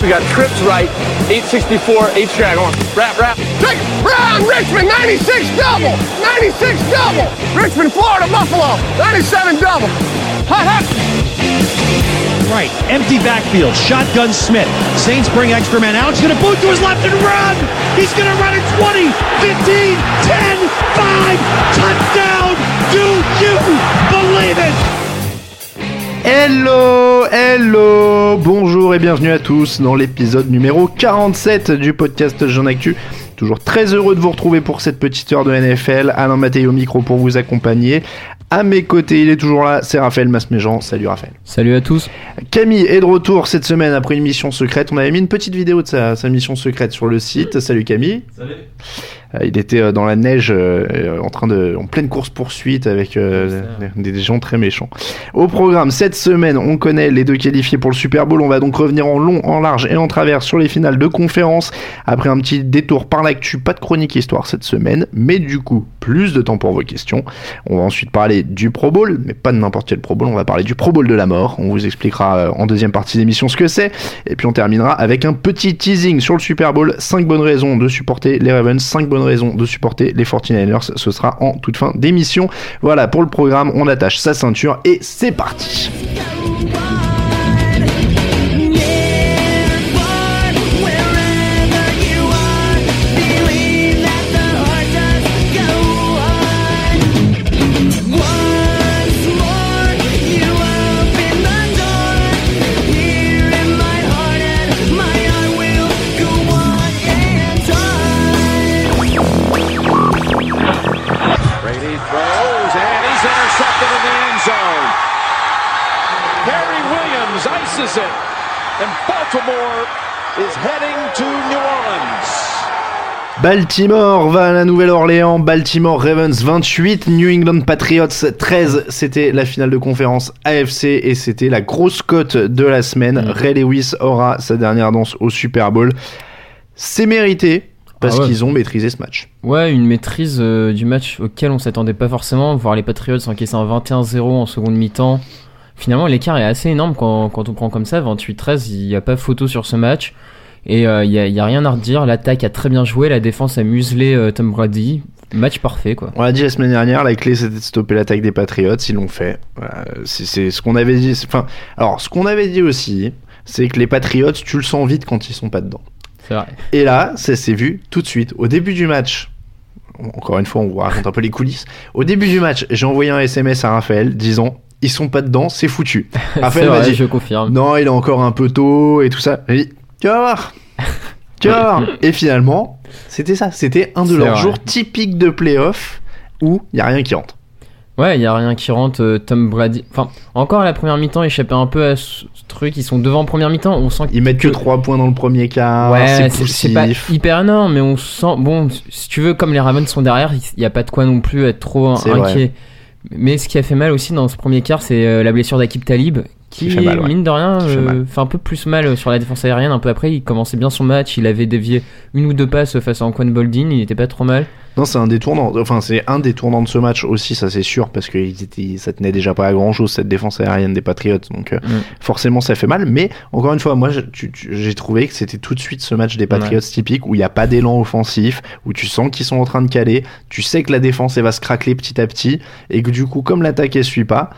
We got trips right, 864, 8 track on. Rap, rap. Take Brown, Richmond, 96 double. 96 double. Richmond, Florida, Buffalo, 97 double. Hot, hot. Right. Empty backfield. Shotgun Smith. Saints bring extra man out. He's going to boot to his left and run. He's going to run it 20, 15, 10, 5. Touchdown. Do you believe it? Hello, hello, bonjour et bienvenue à tous dans l'épisode numéro 47 du podcast Jean Actu. Toujours très heureux de vous retrouver pour cette petite heure de NFL. Alain Mattei au micro pour vous accompagner. À mes côtés, il est toujours là, c'est Raphaël Masméjean. Salut Raphaël. Salut à tous. Camille est de retour cette semaine après une mission secrète. On avait mis une petite vidéo de sa, sa mission secrète sur le site. Salut Camille. Salut. Euh, il était euh, dans la neige, euh, en train de, en pleine course poursuite avec des, des gens très méchants. Au programme cette semaine, on connaît les deux qualifiés pour le Super Bowl. On va donc revenir en long, en large et en travers sur les finales de conférence. Après un petit détour par l'actu, pas de chronique histoire cette semaine, mais du coup plus de temps pour vos questions. On va ensuite parler du Pro Bowl, mais pas de n'importe quel Pro Bowl. On va parler du Pro Bowl de la mort. On vous expliquera en deuxième partie d'émission ce que c'est. Et puis on terminera avec un petit teasing sur le Super Bowl. 5 bonnes raisons de supporter les Ravens, 5 bonnes raisons de supporter les 49ers. Ce sera en toute fin d'émission. Voilà pour le programme. On attache sa ceinture et c'est parti. Baltimore va à la Nouvelle-Orléans, Baltimore Ravens 28, New England Patriots 13. C'était la finale de conférence AFC et c'était la grosse cote de la semaine. Ray Lewis aura sa dernière danse au Super Bowl. C'est mérité parce Ah ouais. qu'ils ont maîtrisé ce match. Ouais, une maîtrise euh, du match auquel on s'attendait pas forcément. Voir les Patriots encaisser un 21-0 en seconde mi-temps. Finalement, l'écart est assez énorme quand, quand on prend comme ça. 28-13, il n'y a pas photo sur ce match. Et euh, il n'y a, il y a rien à redire. L'attaque a très bien joué. La défense a muselé euh, Tom Brady. Match parfait, quoi. On l'a dit la semaine dernière, la clé c'était de stopper l'attaque des Patriots, ils l'ont fait. Voilà, c'est ce qu'on avait dit. Enfin, alors ce qu'on avait dit aussi, c'est que les Patriots, tu le sens vite quand ils sont pas dedans. C'est vrai. Et là, ça s'est vu tout de suite. Au début du match, encore une fois, on vous raconte un peu les coulisses. Au début du match, j'ai envoyé un SMS à Raphaël disant ils sont pas dedans, c'est foutu. Raphaël m'a dit je confirme. non, il est encore un peu tôt et tout ça. J'ai dit tu vas voir, tu. Et finalement, c'était ça. C'était un de leurs vrai. jours typiques de playoff où il y a rien qui rentre. Ouais, il y a rien qui rentre. euh, Tom Brady. Enfin, encore à la première mi-temps, échappé un peu à ce truc. Ils sont devant en première mi-temps. On sent Ils mettent que 3 points dans le premier quart. Ouais, c'est pas hyper énorme, mais on sent. Bon, si tu veux, comme les Ravens sont derrière, il n'y a pas de quoi non plus être trop inquiet. vrai. Mais ce qui a fait mal aussi dans ce premier quart, c'est euh, la blessure d'Akib Talib, qui, fait mal, ouais. mine de rien, euh, fait un peu plus mal sur la défense aérienne. Un peu après, il commençait bien son match. Il avait dévié une ou deux passes face à Anquan Boldin. Il était pas trop mal. Non, c'est un des tournants. Enfin, c'est un des tournants de ce match aussi, ça c'est sûr, parce que ils étaient- ça tenait déjà pas à grand chose cette défense aérienne des Patriots. Donc euh, Mm. forcément, ça fait mal. Mais encore une fois, moi, j'ai trouvé que c'était tout de suite ce match des Patriots typique où il n'y a pas d'élan offensif, où tu sens qu'ils sont en train de caler, tu sais que la défense elle va se craquer petit à petit, et que du coup, comme l'attaque elle suit pas.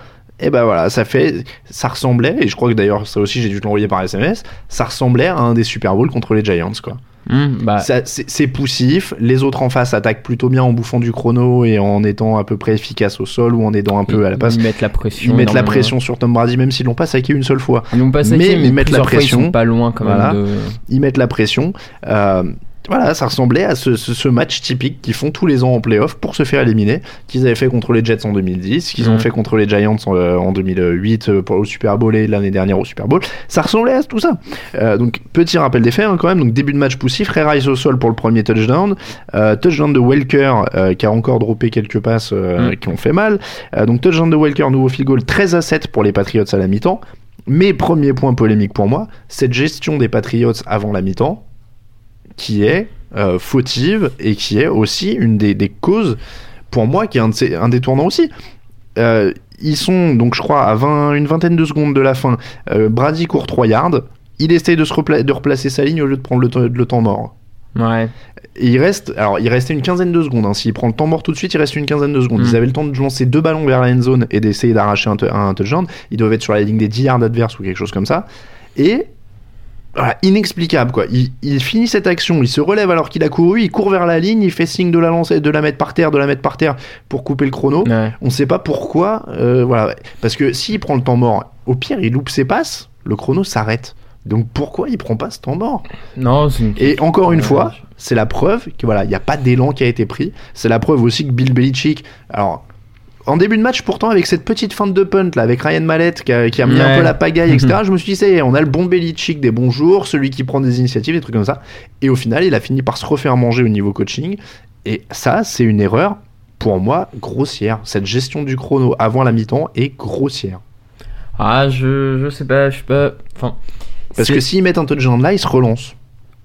Et ben voilà, ça fait, ça ressemblait, et je crois que d'ailleurs ça aussi j'ai dû te l'envoyer par SMS, ça ressemblait à un des Super Bowls contre les Giants quoi. Hum, bah, C'est poussif, les autres en face attaquent plutôt bien en bouffant du chrono et en étant à peu près efficaces au sol ou en aidant un peu à la passe. Ils mettent la pression. Ils mettent la pression sur Tom Brady même s'ils l'ont pas saqué une seule fois. Ils l'ont pas Mais saqué, mais, ils mettent la plusieurs fois, pression. Ils sont pas loin quand Voilà. même de. Ils mettent la pression. Euh, voilà, ça ressemblait à ce, ce- ce match typique qu'ils font tous les ans en playoff pour se faire éliminer, qu'ils avaient fait contre les Jets en 2010, qu'ils ont Mhm. fait contre les Giants en, euh, en 2008 euh, pour- au Super Bowl et l'année dernière au Super Bowl. Ça ressemblait à tout ça. Euh, donc petit rappel des faits hein, quand même. Donc début de match poussif, Ray Rice au sol pour le premier touchdown, Euh, touchdown de Welker euh, qui a encore droppé quelques passes euh, Mhm. qui ont fait mal. Euh, donc touchdown de Welker, nouveau field goal 13 à 7 pour les Patriots à la mi-temps. Mais premier point polémique pour moi, cette gestion des Patriots avant la mi-temps, qui est euh, fautive et qui est aussi une des, des causes, pour moi, qui est un, de ces- un des tournants aussi. Euh, ils sont, donc je crois, à 20, une vingtaine de secondes de la fin. Euh, Brady court 3 yards. Il essaye de, se repla- de replacer sa ligne au lieu de prendre le, temps- le temps mort. Ouais. Et il reste, alors il restait une quinzaine de secondes. hein. S'il prend le temps mort tout de suite, il reste une quinzaine de secondes. Mm. Ils avaient le temps de lancer deux ballons vers la end zone et d'essayer d'arracher un, un touchdown. Ils doivent être sur la ligne des 10 yards adverses ou quelque chose comme ça. Et voilà, inexplicable quoi. Il, il finit cette action, il se relève alors qu'il a couru, il court vers la ligne, il fait signe de la lancer, de la mettre par terre, de la mettre par terre pour couper le chrono. Ouais. On sait pas pourquoi, euh, voilà, parce que s'il prend le temps mort, au pire il loupe ses passes, le chrono s'arrête. Donc pourquoi il prend pas ce temps mort? Non, une... et encore une fois, c'est la preuve que voilà, il n'y a pas d'élan qui a été pris. C'est la preuve aussi que Bill Belichick, alors en début de match pourtant avec cette petite feinte de punt là, avec Ryan Mallett qui a, qui a mis un peu la pagaille, etc. je me suis dit, ça y est, on a le bon Belichick des bons jours, celui qui prend des initiatives, des trucs comme ça. Et au final, il a fini par se refaire manger au niveau coaching. Et ça, c'est une erreur pour moi grossière. Cette gestion du chrono avant la mi-temps est grossière. Ah, je, je sais pas, je sais pas. Enfin. Parce que s'ils mettent un touchdown là, ils se relancent.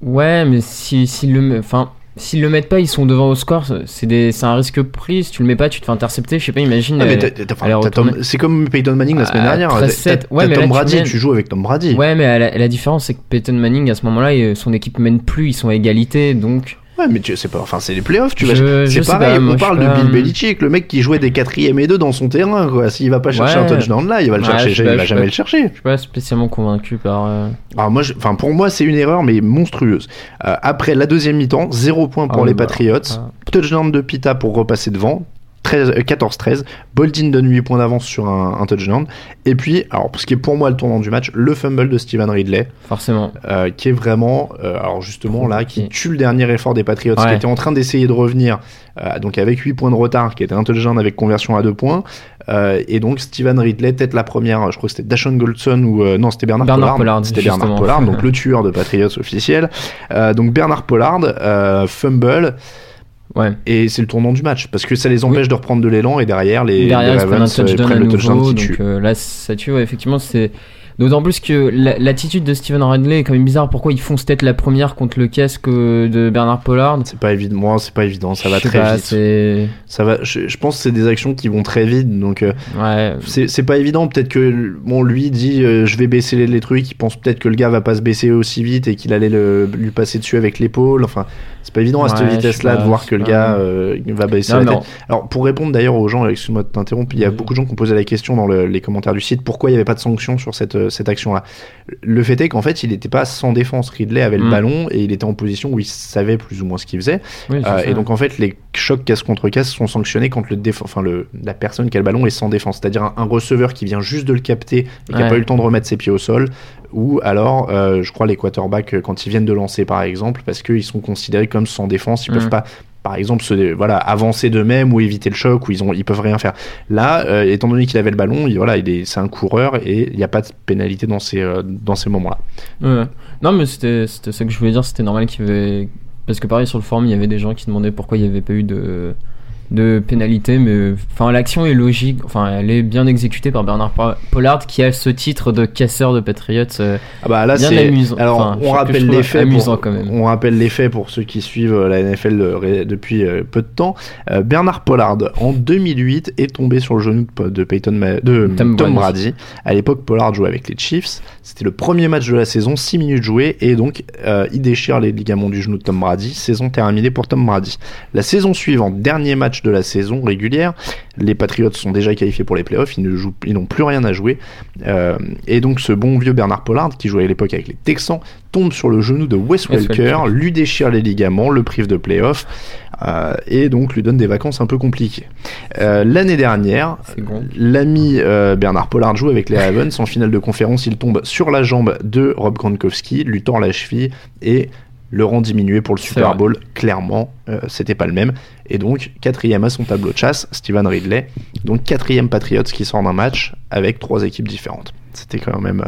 Ouais, mais si, s'ils le, enfin, s'ils le mettent pas, ils sont devant au score. C'est des, c'est un risque pris. Si tu le mets pas, tu te fais intercepter. Je sais pas, imagine. Ah, mais euh. C'est comme Peyton Manning la semaine Ah, dernière. 13-7. T'as- t'as Ouais, Tom tu Brady, tu joues avec Tom Brady. Ouais, mais la, différence, c'est que Peyton Manning, à ce moment-là, il- son équipe mène plus. Ils sont à égalité, donc. Ouais, mais tu- c'est pas, enfin, c'est les playoffs, tu. Je- je C'est sais pareil, pas, on parle de pas- Bill Belichick, le mec qui jouait des quatrièmes et deux dans son terrain, quoi. S'il va pas chercher Ouais. un touchdown là, il va le Ouais, chercher, sais il va sais jamais le chercher. Je suis pas spécialement convaincu par. euh, Alors moi, enfin, pour moi, c'est une erreur, mais monstrueuse. Euh, après la deuxième mi-temps, 0 points pour Ah, les bah, Patriots, ah. touchdown de Pita pour repasser devant. 13, euh, 14-13, Boldin donne 8 points d'avance sur un, un touchdown. Et puis, alors, ce qui est pour moi le tournant du match, le fumble de Steven Ridley. Forcément. euh, qui est vraiment, euh, alors justement là, qui tue le dernier effort des Patriots, qui était en train d'essayer de revenir, euh, donc avec 8 points de retard, qui était un touchdown avec conversion à 2 points. Et donc Steven Ridley, peut-être la première, je crois que c'était Dashon Goldson ou non, c'était Bernard, Bernard Pollard. Pollard, c'était Bernard. Pollard, donc le tueur de Patriots officiel. Donc Bernard Pollard, fumble, Ouais. et c'est le tournant du match parce que ça les empêche de reprendre de l'élan et derrière les, Derrière, les ils prennent un Ravens, euh, touchdown à le touchdown nouveau. qui Donc tue. euh, là, ça tue. ouais, effectivement, c'est. D'autant plus que la- l'attitude de Steven Radley est quand même bizarre. Pourquoi ils font peut-être la première contre le casque euh, de Bernard Pollard? C'est pas évident, moi c'est pas évident, ça va très pas, vite. Ça va, je, je pense que c'est des actions qui vont très vite, donc euh, Ouais. c'est pas évident. Peut-être que bon, lui dit euh, je vais baisser les, les trucs, il pense peut-être que le gars va pas se baisser aussi vite et qu'il allait le, lui passer dessus avec l'épaule. Enfin, c'est pas évident à cette Ouais, vitesse-là de voir que le gars euh, va baisser Non, la non. tête. Alors pour répondre d'ailleurs aux gens, excuse-moi de t'interrompre, il y a beaucoup de gens qui ont posé la question dans le- les commentaires du site pourquoi il n'y avait pas de sanction sur cette, cette action-là. Le fait est qu'en fait il n'était pas sans défense. Ridley avait le Mm. ballon et il était en position où il savait plus ou moins ce qu'il faisait. Oui, Euh, et donc en fait, les chocs casse contre casse sont sanctionnés quand le enfin le la personne qui a le ballon est sans défense, c'est-à-dire un, un receveur qui vient juste de le capter et qui a Ouais. pas eu le temps de remettre ses pieds au sol, ou alors, euh, je crois les quarterbacks euh, quand ils viennent de lancer par exemple, parce qu'ils sont considérés comme sans défense, ils Mhm. peuvent pas par exemple voilà avancer d'eux-mêmes ou éviter le choc ou ils ont ils peuvent rien faire là euh, étant donné qu'il avait le ballon il, voilà il est c'est un coureur et il n'y a pas de pénalité dans ces euh, dans ces moments là Ouais. Non, mais c'était c'était ça que je voulais dire. C'était normal qu'il y avait. Parce que pareil, sur le forum, il y avait des gens qui demandaient pourquoi il n'y avait pas eu de. De pénalité, mais enfin l'action est logique, enfin elle est bien exécutée par Bernard Pollard qui a ce titre de casseur de Patriots. euh, Ah bah là bien c'est amusant. alors Enfin, on rappelle les faits amusant pour, quand même. on rappelle les faits pour ceux qui suivent euh, la NFL de- depuis euh, peu de temps Euh, Bernard Pollard en 2008 est tombé sur le genou de, Peyton Ma- de Tom Tom, Brady. Brady à l'époque Pollard jouait avec les Chiefs c'était le premier match de la saison 6 minutes jouées et donc euh, il déchire les ligaments du genou de Tom Brady. Saison terminée pour Tom Brady. La saison suivante dernier match de la saison régulière. Les Patriots sont déjà qualifiés pour les playoffs ils ne jouent ils n'ont plus rien à jouer. Euh, et donc ce bon vieux Bernard Pollard, qui jouait à l'époque avec les Texans, tombe sur le genou de Wes Welker, lui déchire les ligaments, le prive de playoff, euh, et donc lui donne des vacances un peu compliquées. Euh, L'année dernière, l'ami euh, Bernard Pollard joue avec les Ravens. En finale de conférence, il tombe sur la jambe de Rob Gronkowski, lui tord la cheville et le rend diminué pour le Super. Bowl. Clairement, euh, c'était pas le même. Et donc, quatrième à son tableau de chasse, Steven Ridley. Donc, quatrième Patriots qui sort d'un match avec trois équipes différentes. C'était quand même,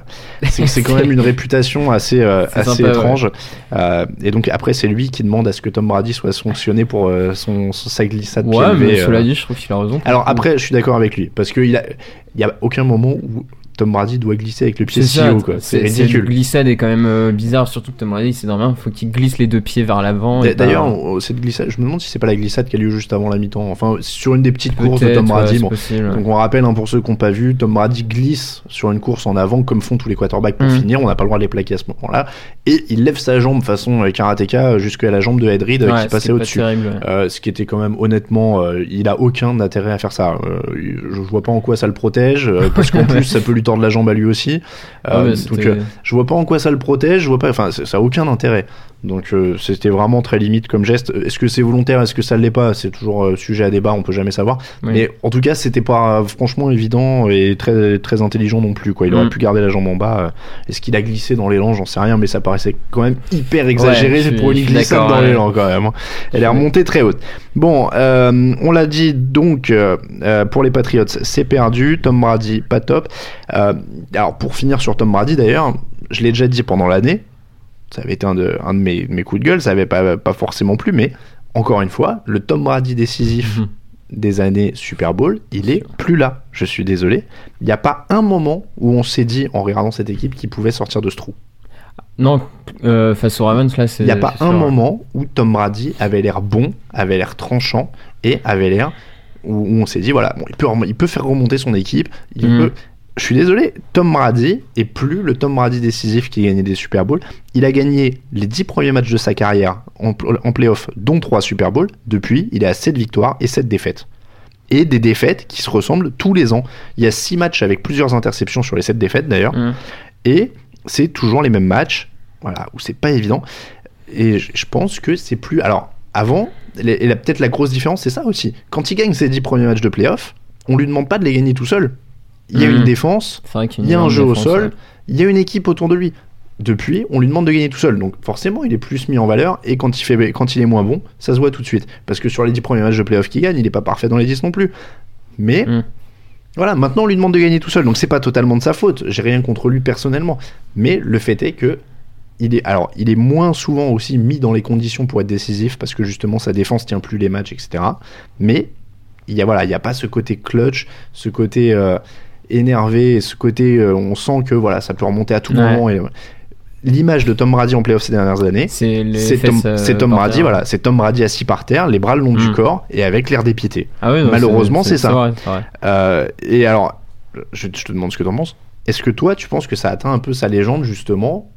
euh, c'est quand même une réputation assez, euh, assez sympa, ouais. étrange. Euh, et donc après, c'est lui qui demande à ce que Tom Brady soit sanctionné pour euh, son, son- sa glissade Ouais, mais cela dit, je trouve qu'il a raison. Alors après, je suis d'accord avec lui parce qu'il a, il y a aucun moment où Tom Brady doit glisser avec le pied si haut, quoi. C'est Cette ridicule. glissade est quand même euh, bizarre, surtout que Tom Brady, c'est normal, faut qu'il glisse les deux pieds vers l'avant. D'ailleurs, pas- cette glissade, je me demande si c'est pas la glissade qui a lieu juste avant la mi-temps. Enfin, sur une des petites courses de Tom Brady. bon. possible. Donc on rappelle hein, pour ceux qui n'ont pas vu, Tom Brady glisse sur une course en avant comme font tous les quarterbacks pour Mm. finir. On n'a pas le droit de les plaquer à ce moment-là. Et il lève sa jambe façon euh, karatéka jusqu'à la jambe de Ed Reed euh, Ouais, qui passait pas au-dessus. Euh, ce qui était quand même honnêtement, euh, il a aucun intérêt à faire ça. Je vois pas en quoi ça le protège, parce qu'en plus ça peut lui tordre la jambe à lui aussi. Euh, Ouais, mais donc euh, je vois pas en quoi ça le protège. Je vois pas, enfin ça a aucun intérêt. Donc euh, c'était vraiment très limite comme geste. Est-ce que c'est volontaire? Est-ce que ça l'est pas? C'est toujours euh, sujet à débat. On peut jamais savoir. Oui. Mais en tout cas c'était pas euh, franchement évident et très très intelligent non plus. Quoi. Il aurait Mm. pu garder la jambe en bas. euh. Est-ce qu'il a glissé dans l'élan? J'en sais rien, mais ça paraissait quand même hyper exagéré suis- pour une glissade dans ouais. l'élan quand même. hein. Elle est remontée très haute. Bon, euh, on l'a dit donc euh, euh, pour les Patriots, c'est perdu. Tom Brady, pas top. Euh, alors pour finir sur Tom Brady d'ailleurs, je l'ai déjà dit pendant l'année. Ça avait été un de, un de mes, mes coups de gueule. Ça avait pas, pas forcément plu, mais encore une fois, le Tom Brady décisif Mhm. des années Super Bowl, il est plus là. Je suis désolé. Il n'y a pas un moment où on s'est dit en regardant cette équipe qu'il pouvait sortir de ce trou. Non, euh, face aux Ravens, là, c'est. Il n'y a pas un sûr. moment où Tom Brady avait l'air bon, avait l'air tranchant et avait l'air où, on s'est dit voilà, bon, il, peut, rem- il peut faire remonter son équipe. Il Mhm. peut... Je suis désolé, Tom Brady est plus le Tom Brady décisif qui gagnait des Super Bowls. Il a gagné les 10 premiers matchs de sa carrière en, en playoff, dont 3 Super Bowls. Depuis, il est à 7 victoires et 7 défaites. Et des défaites qui se ressemblent tous les ans. Il y a 6 matchs avec plusieurs interceptions sur les 7 défaites d'ailleurs. Mhm. Et c'est toujours les mêmes matchs, voilà, où c'est pas évident. Et je pense que c'est plus. Alors, avant, et la- peut-être la grosse différence, c'est ça aussi. Quand il gagne ses 10 premiers matchs de playoff, on lui demande pas de les gagner tout seul. Il y a une défense, vrai qu'il il y a un jeu au défense, sol, ouais. il y a une équipe autour de lui. Depuis, on lui demande de gagner tout seul. Donc forcément, il est plus mis en valeur. Et quand il, fait, quand il est moins bon, ça se voit tout de suite. Parce que sur les 10 premiers matchs de playoff qu'il gagne, il n'est pas parfait dans les 10 non plus. Mais Mm. voilà, maintenant on lui demande de gagner tout seul. Donc c'est pas totalement de sa faute. J'ai rien contre lui personnellement. Mais le fait est que il est, alors, il est moins souvent aussi mis dans les conditions pour être décisif parce que justement sa défense tient plus les matchs, etc. Mais il y a voilà, il y a pas ce côté clutch, ce côté euh, énervé, et ce côté euh, on sent que voilà, ça peut remonter à tout Ouais. moment. Et, L'image de Tom Brady en playoff ces dernières années, C'est Tom, euh, Tom Brady, terre. voilà, c'est Tom Brady assis par terre, les bras le long du Mm. corps et avec l'air dépité. Ah oui, Malheureusement, c'est ça. vrai, c'est vrai. Euh, et alors, je, je te demande ce que tu en penses. Est-ce que toi, tu penses que ça atteint un peu sa légende, justement,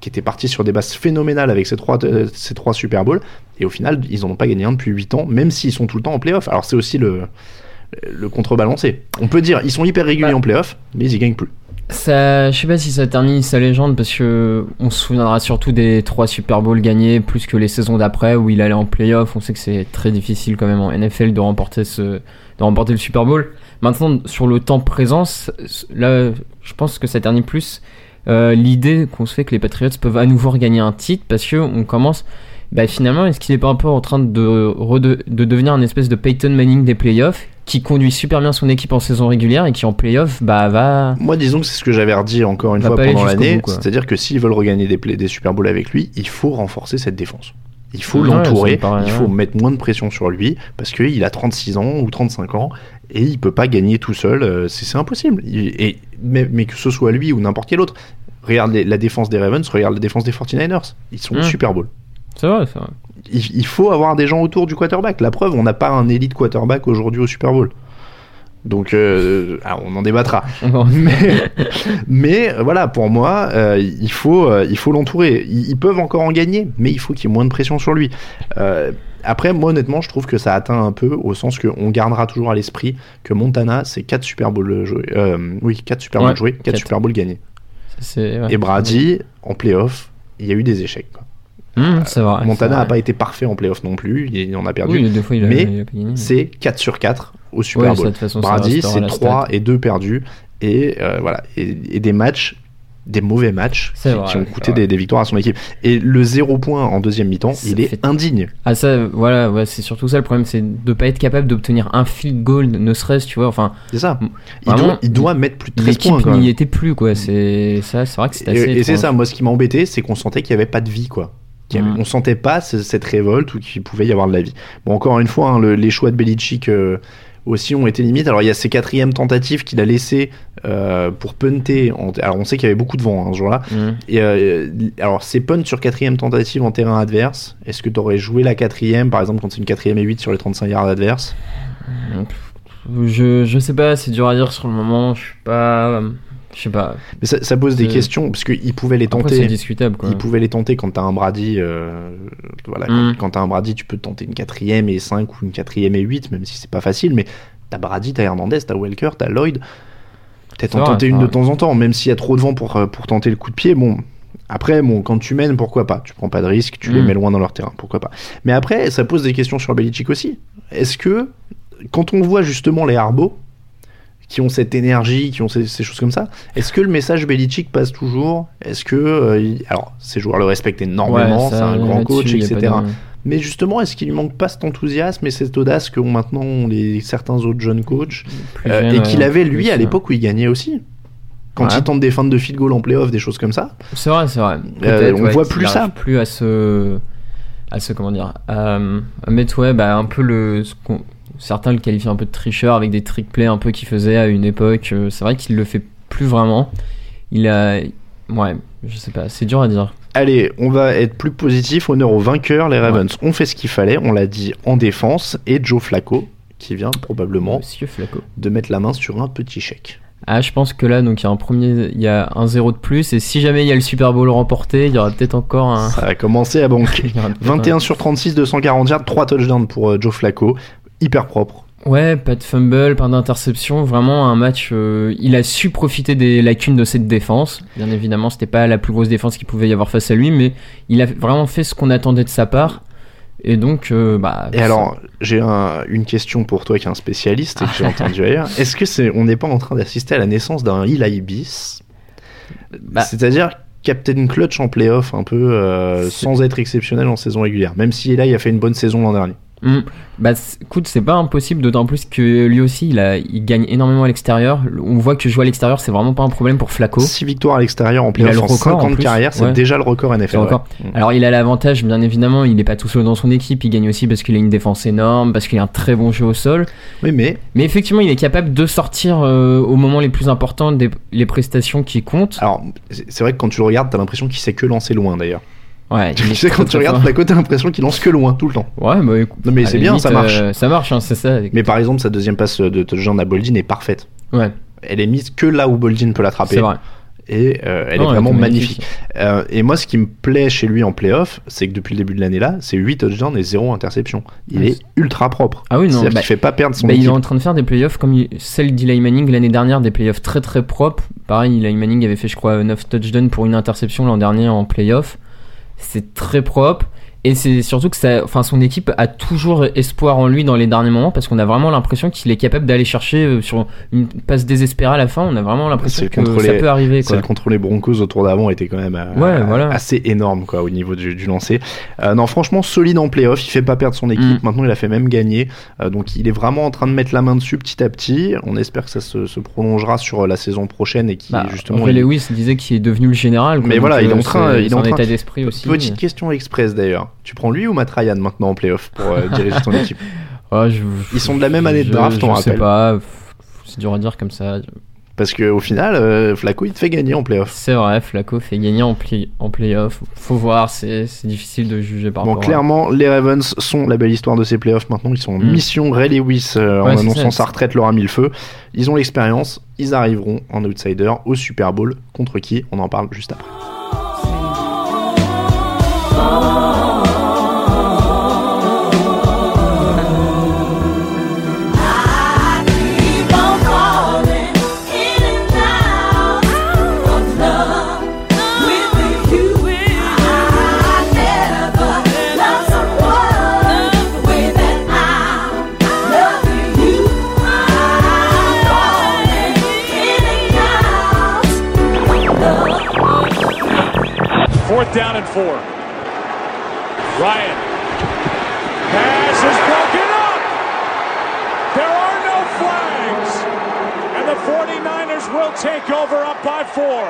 qui était parti sur des bases phénoménales avec ces trois, euh, ces trois Super Bowls, et au final, ils en ont pas gagné un depuis 8 ans, même s'ils sont tout le temps en playoff. Alors, c'est aussi le, le contrebalancé. On peut dire, ils sont hyper réguliers Bah. en playoff, mais ils y gagnent plus. Ça, je sais pas si ça termine sa légende parce que on se souviendra surtout des trois Super Bowls gagnés plus que les saisons d'après où il allait en playoff. On sait que c'est très difficile quand même en NFL de remporter ce, de remporter le Super Bowl. Maintenant, sur le temps présent, là, je pense que ça ternit plus euh, l'idée qu'on se fait que les Patriots peuvent à nouveau regagner un titre parce que on commence. Bah finalement, est-ce qu'il est pas un peu en train de, de devenir un espèce de Peyton Manning des playoffs qui conduit super bien son équipe en saison régulière et qui en playoff bah va Moi, disons que c'est ce que j'avais redit encore une Va fois pendant l'année, c'est-à-dire que s'ils veulent regagner des, play- des Super Bowls avec lui, il faut renforcer cette défense. Il faut Ouais, l'entourer, il ouais. faut mettre moins de pression sur lui parce qu'il a 36 ans ou 35 ans et il peut pas gagner tout seul. euh, C'est impossible. Et, mais, mais que ce soit lui ou n'importe quel autre, regarde la défense des Ravens, regarde la défense des 49ers. Ils sont au Mm. Super Bowl. C'est vrai, c'est vrai. Il, il faut avoir des gens autour du quarterback. La preuve, on n'a pas un élite quarterback aujourd'hui au Super Bowl. Donc, euh, ah, on en débattra. mais, mais voilà, pour moi, euh, il faut euh, il faut l'entourer. Ils, ils peuvent encore en gagner, mais il faut qu'il y ait moins de pression sur lui. Après, moi, honnêtement, je trouve que ça atteint un peu au sens qu'on gardera toujours à l'esprit que Montana, c'est 4 Super Bowls joués. oui, 4 Super Bowls Ouais, joués, 4 quatre. Super Bowls gagnés. Ouais. Et Brady, en playoff, il y a eu des échecs. quoi. C'est vrai. Montana n'a pas été parfait en playoff non plus, il en a perdu. Oui, fois, il a, mais c'est 4 sur 4 au Super Ouais, Bowl. façon, Brady, c'est la 3 stat. et 2 perdus. Et euh, voilà. Et, et des matchs, des mauvais matchs qui, C'est vrai, qui ont coûté des, des victoires à son équipe. Et le 0 point en deuxième mi-temps, il est fait- indigne. Ah ça, voilà, ouais, c'est surtout ça le problème, c'est de pas être capable d'obtenir un field goal, ne serait-ce, tu vois, enfin, C'est ça. Il Vraiment, doit, il doit mettre plus de 13 points. l'équipe n'y était plus, quoi, c'est ça, c'est vrai que c'est assez et c'est ça, moi, ce qui m'a embêté, c'est qu'on sentait qu'il n'y avait pas de vie, quoi. Avait- Mm. On sentait pas ce- cette révolte ou qu'il pouvait y avoir de la vie. Bon, encore une fois, hein, le- les choix de Belichick euh, aussi ont été limites. Alors, il y a ces quatrièmes tentatives qu'il a laissées euh, pour punter. En- Alors, on sait qu'il y avait beaucoup de vent hein, ce jour-là. Et, euh, alors, ces punts sur quatrième tentative en terrain adverse, est-ce que tu aurais joué la quatrième, par exemple, quand c'est une quatrième et 8 sur les 35 yards adverses? Je, je sais pas, c'est dur à dire sur le moment, je suis pas, je sais pas. Mais ça, ça pose des C'est- questions, parce qu'ils pouvaient les tenter. c'est discutable, quoi. Ils pouvaient les tenter quand t'as un Brady. euh, voilà, quand, Mm. quand t'as un Brady, tu peux tenter une quatrième et 5 ou une quatrième et 8, même si c'est pas facile. Mais t'as Brady, t'as Hernandez, t'as Welker, t'as Lloyd. Peut-être en tenter une de temps en temps, même s'il y a trop de vent pour, euh, pour tenter le coup de pied. Bon, après, bon, quand tu mènes, pourquoi pas? Tu prends pas de risque, tu les Mm. mets loin dans leur terrain, pourquoi pas? Mais après, ça pose des questions sur Belichick aussi. Est-ce que, quand on voit justement les Harbo, qui ont cette énergie, qui ont ces, ces choses comme ça. Est-ce que le message Belichick passe toujours? Est-ce que euh, il- alors ces joueurs le respectent énormément, Ouais, c'est un grand coach, etc. Mais justement, est-ce qu'il lui manque pas cet enthousiasme et cette audace qu'ont maintenant les certains autres jeunes coachs euh, et qu'il avait lui à l'époque où il gagnait aussi? Quand Ouais. il tente des feintes de field goal en playoff, des choses comme ça? C'est vrai, c'est vrai. Euh, on ouais, voit plus ça. Plus à se, à se comment dire, à, à mettre ouais, bah, un peu le, ce qu'on- certains le qualifient un peu de tricheur avec des trick plays un peu qu'il faisait à une époque. Euh, C'est vrai qu'il le fait plus vraiment. Il a, ouais, je sais pas, c'est dur à dire. Allez, on va être plus positif. Honneur aux vainqueurs, les Ravens ont fait ce qu'il fallait. On l'a dit en défense et Joe Flacco qui vient probablement Flacco. de mettre la main sur un petit chèque. Ah, je pense que là, donc il y a un premier, il y a un 0 de plus et si jamais il y a le Super Bowl remporté, il y aura peut-être encore un. Ça a commencé à banquer. il y aura peut-être 21 sur 36, 240 yards, 3 touchdowns pour euh, Joe Flacco. Hyper propre. Ouais, pas de fumble, pas d'interception, vraiment un match. euh, il a su profiter des lacunes de cette défense. Bien évidemment, c'était pas la plus grosse défense qu'il pouvait y avoir face à lui, mais il a vraiment fait ce qu'on attendait de sa part. Et donc, euh, bah. Et alors, j'ai un- une question pour toi qui est un spécialiste et que j'ai entendu ailleurs. Est-ce que c'est, on n'est pas en train d'assister à la naissance d'un Eli Bis Bah. C'est-à-dire Captain Clutch en playoff, un peu euh, sans être exceptionnel en saison régulière. Même si Eli a fait une bonne saison l'an dernier. Hmm. Bah, écoute, c'est pas impossible, d'autant plus que lui aussi, il, a, il gagne énormément à l'extérieur. On voit que jouer à l'extérieur, c'est vraiment pas un problème pour Flacco. 6 victoires à l'extérieur en Il a playoff le en record, 5 ans en de plus. carrière, c'est Ouais. déjà le record NFL. Le record. ouais. Mm. Alors il a l'avantage, bien évidemment, il est pas tout seul dans son équipe, il gagne aussi parce qu'il a une défense énorme, parce qu'il a un très bon jeu au sol. Oui, mais Mais effectivement, il est capable de sortir euh, au moment les plus importants des les prestations qui comptent. alors, c'est c'est vrai que quand tu le regardes, t'as l'impression qu'il sait que lancer loin d'ailleurs. Ouais, Tu il sais, quand tu regardes t'as l'impression qu'il lance que loin tout le temps. Ouais, bah écoute. Non, mais c'est bien, limite, ça marche. euh, ça marche, hein, c'est ça. Mais par exemple, sa deuxième passe de touchdown à Boldin est parfaite. Ouais, Elle est mise que là où Boldin peut l'attraper. c'est vrai. Et euh, elle Non, est vraiment magnifique. Euh, et moi, ce qui me plaît chez lui en playoff, c'est que depuis le début de l'année là, c'est 8 touchdowns et 0 interception. Il est ultra propre. Ah oui, non, bah- qu'il fait pas perdre son Bah, il est en train de faire des playoffs comme il- celle d'Eli Manning l'année dernière, des playoffs très très propres. Pareil, Eli Manning avait fait, je crois, 9 touchdowns pour une interception l'an dernier en playoff. C'est très propre. Et c'est surtout que ça, enfin, son équipe a toujours espoir en lui dans les derniers moments parce qu'on a vraiment l'impression qu'il est capable d'aller chercher euh, sur une passe désespérée à la fin. On a vraiment l'impression que ça peut arriver. Quoi. Celle contre les Broncos au tour d'avant était quand même euh, Ouais, euh, voilà. assez énorme quoi au niveau du, du lancer. Euh, non, franchement solide en playoff, il fait pas perdre son équipe. Mm. Maintenant, il a fait même gagner. Euh, donc, il est vraiment en train de mettre la main dessus petit à petit. On espère que ça se, se prolongera sur la saison prochaine et qui Bah, justement. Il- Lewis disait qu'il est devenu le général. quoi. Mais voilà, il est en train- il est en train- état d'esprit aussi. Petite question express d'ailleurs. Tu prends lui ou Matt Ryan maintenant en playoff pour euh, diriger ton équipe Ouais, je- Ils sont de la même année de je- draft, on Je sais rappelle. pas. pff, C'est dur à dire comme ça. Parce qu'au final, euh, Flacco, il te fait gagner en playoff. C'est vrai, Flaco fait gagner en, play, en playoff. Faut voir, c'est difficile de juger par Bon, rapport à- clairement, les Ravens sont la belle histoire de ces playoffs. Maintenant, ils sont en Mm. mission Ray Lewis euh, Ouais, en annonçant ça. sa retraite leur a mis le feu. Ils ont l'expérience, ils arriveront en outsider au Super Bowl. Contre qui? On en parle juste après. Down four. Ryan. Pass is broken up. There are no flags. And the 49ers will take over up by four.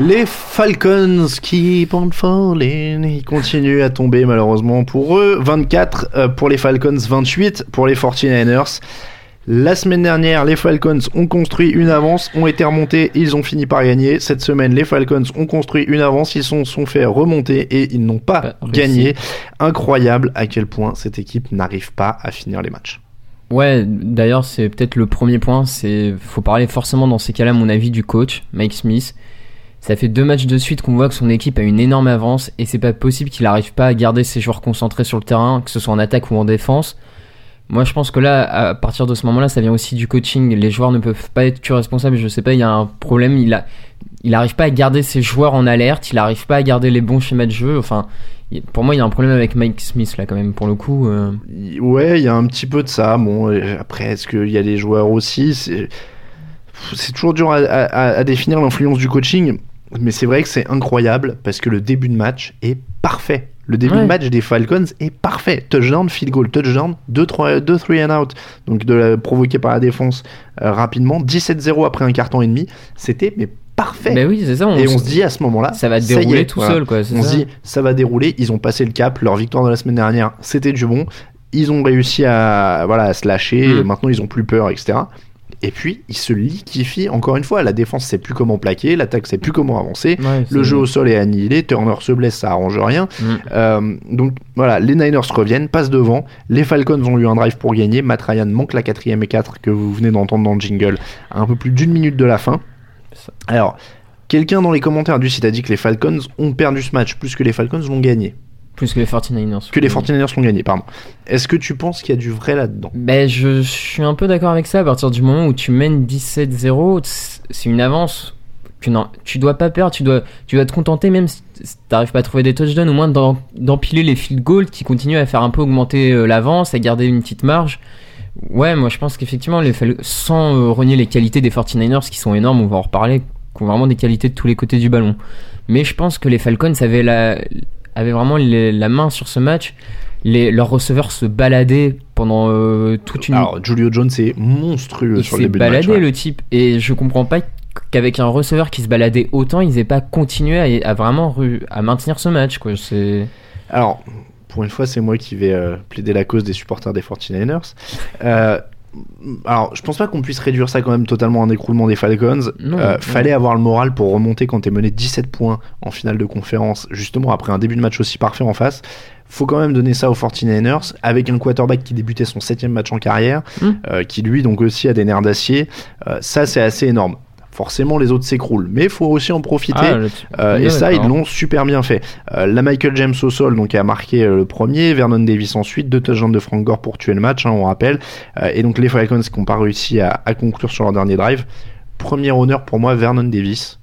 Les Falcons keep on falling. Ils continuent à tomber malheureusement pour eux. 24 euh, pour les Falcons, 28 pour les 49ers. La semaine dernière, les Falcons ont construit une avance, ont été remontés, ils ont fini par gagner. Cette semaine, les Falcons ont construit une avance, ils se sont, sont fait remonter et ils n'ont pas réussi. gagné. Incroyable à quel point cette équipe n'arrive pas à finir les matchs. Ouais, d'ailleurs, c'est peut-être le premier point. C'est faut parler forcément dans ces cas-là, à mon avis, du coach Mike Smith. Ça fait deux matchs de suite qu'on voit que son équipe a une énorme avance et c'est pas possible qu'il arrive pas à garder ses joueurs concentrés sur le terrain, que ce soit en attaque ou en défense. Moi, je pense que là, à partir de ce moment-là, ça vient aussi du coaching. Les joueurs ne peuvent pas être que responsables. Je sais pas, il y a un problème. Il a, il arrive pas à garder ses joueurs en alerte. Il arrive pas à garder les bons schémas de jeu. Enfin, pour moi, il y a un problème avec Mike Smith là, quand même. Pour le coup. euh. Ouais, il y a un petit peu de ça. Bon, après, est-ce qu'il y a des joueurs aussi? C'est toujours dur à définir l'influence du coaching, mais c'est vrai que c'est incroyable parce que le début de match est parfait. Le début Ouais. de match des Falcons est parfait. Touchdown, field goal, touchdown, 2 3 2 3 and out. Donc de la, provoqué par la défense euh, rapidement, 17-0 après un carton et demi, c'était mais parfait. Ben oui, c'est ça. et on se dit à ce moment-là, ça va ça dérouler est, tout voilà. seul, quoi. On se dit, ça va dérouler. Ils ont passé le cap. Leur victoire de la semaine dernière, c'était du bon. Ils ont réussi à, voilà, à se lâcher. Mm. Maintenant, ils ont plus peur, etc. Et puis, ils se liquifient encore une fois. La défense sait plus comment plaquer. L'attaque sait plus comment avancer. Ouais, Le jeu au sol est annihilé. Turner se blesse, ça arrange rien. Mm. Euh, donc voilà, les Niners reviennent, passent devant. Les Falcons ont eu un drive pour gagner. Matt Ryan manque la quatrième et 4 que vous venez d'entendre dans le jingle à un peu plus d'une minute de la fin. Alors, quelqu'un dans les commentaires du site a dit que les Falcons ont perdu ce match plus que les Falcons l'ont gagné. Plus que les 49ers. Que les 49ers l'ont gagné, pardon. Est-ce que tu penses qu'il y a du vrai là-dedans? Ben, je suis un peu d'accord avec ça. À partir du moment où tu mènes 17-0, c'est une avance que non, tu dois pas perdre. Tu dois, tu dois te contenter, même si t'arrives pas à trouver des touchdowns, au moins d'em- d'empiler les field goals qui continuent à faire un peu augmenter euh, l'avance, à garder une petite marge. Ouais, moi je pense qu'effectivement, les sans euh, renier les qualités des 49ers qui sont énormes, on va en reparler, qui ont vraiment des qualités de tous les côtés du ballon. Mais je pense que les Falcons avaient, la, avaient vraiment les- la main sur ce match. Les, leurs receveurs se baladaient pendant euh, toute une. Alors, Julio Jones est monstrueux il sur le début de match. baladé ouais. le type. Et je comprends pas qu'avec un receveur qui se baladait autant, ils aient pas continué à, à vraiment à maintenir ce match. Quoi. Alors, pour une fois, c'est moi qui vais euh, plaider la cause des supporters des 49ers. Euh, alors, je pense pas qu'on puisse réduire ça quand même totalement en écroulement des Falcons. Non, Euh, non. Fallait avoir le moral pour remonter quand t'es mené 17 points en finale de conférence, justement après un début de match aussi parfait en face. Faut quand même donner ça aux 49ers, avec un quarterback qui débutait son septième match en carrière, Mm. euh, qui lui donc aussi a des nerfs d'acier. Euh, ça, c'est assez énorme. Forcément, les autres s'écroulent, mais faut aussi en profiter. Ah, Euh, et ça, ils l'ont super bien fait. Euh, la Michael James au sol, donc, a marqué euh, le premier, Vernon Davis ensuite, deux touchdowns de Frank Gore pour tuer le match, hein, on rappelle. Et donc les Falcons qui n'ont pas réussi à, à conclure sur leur dernier drive. Premier honneur pour moi, Vernon Davis.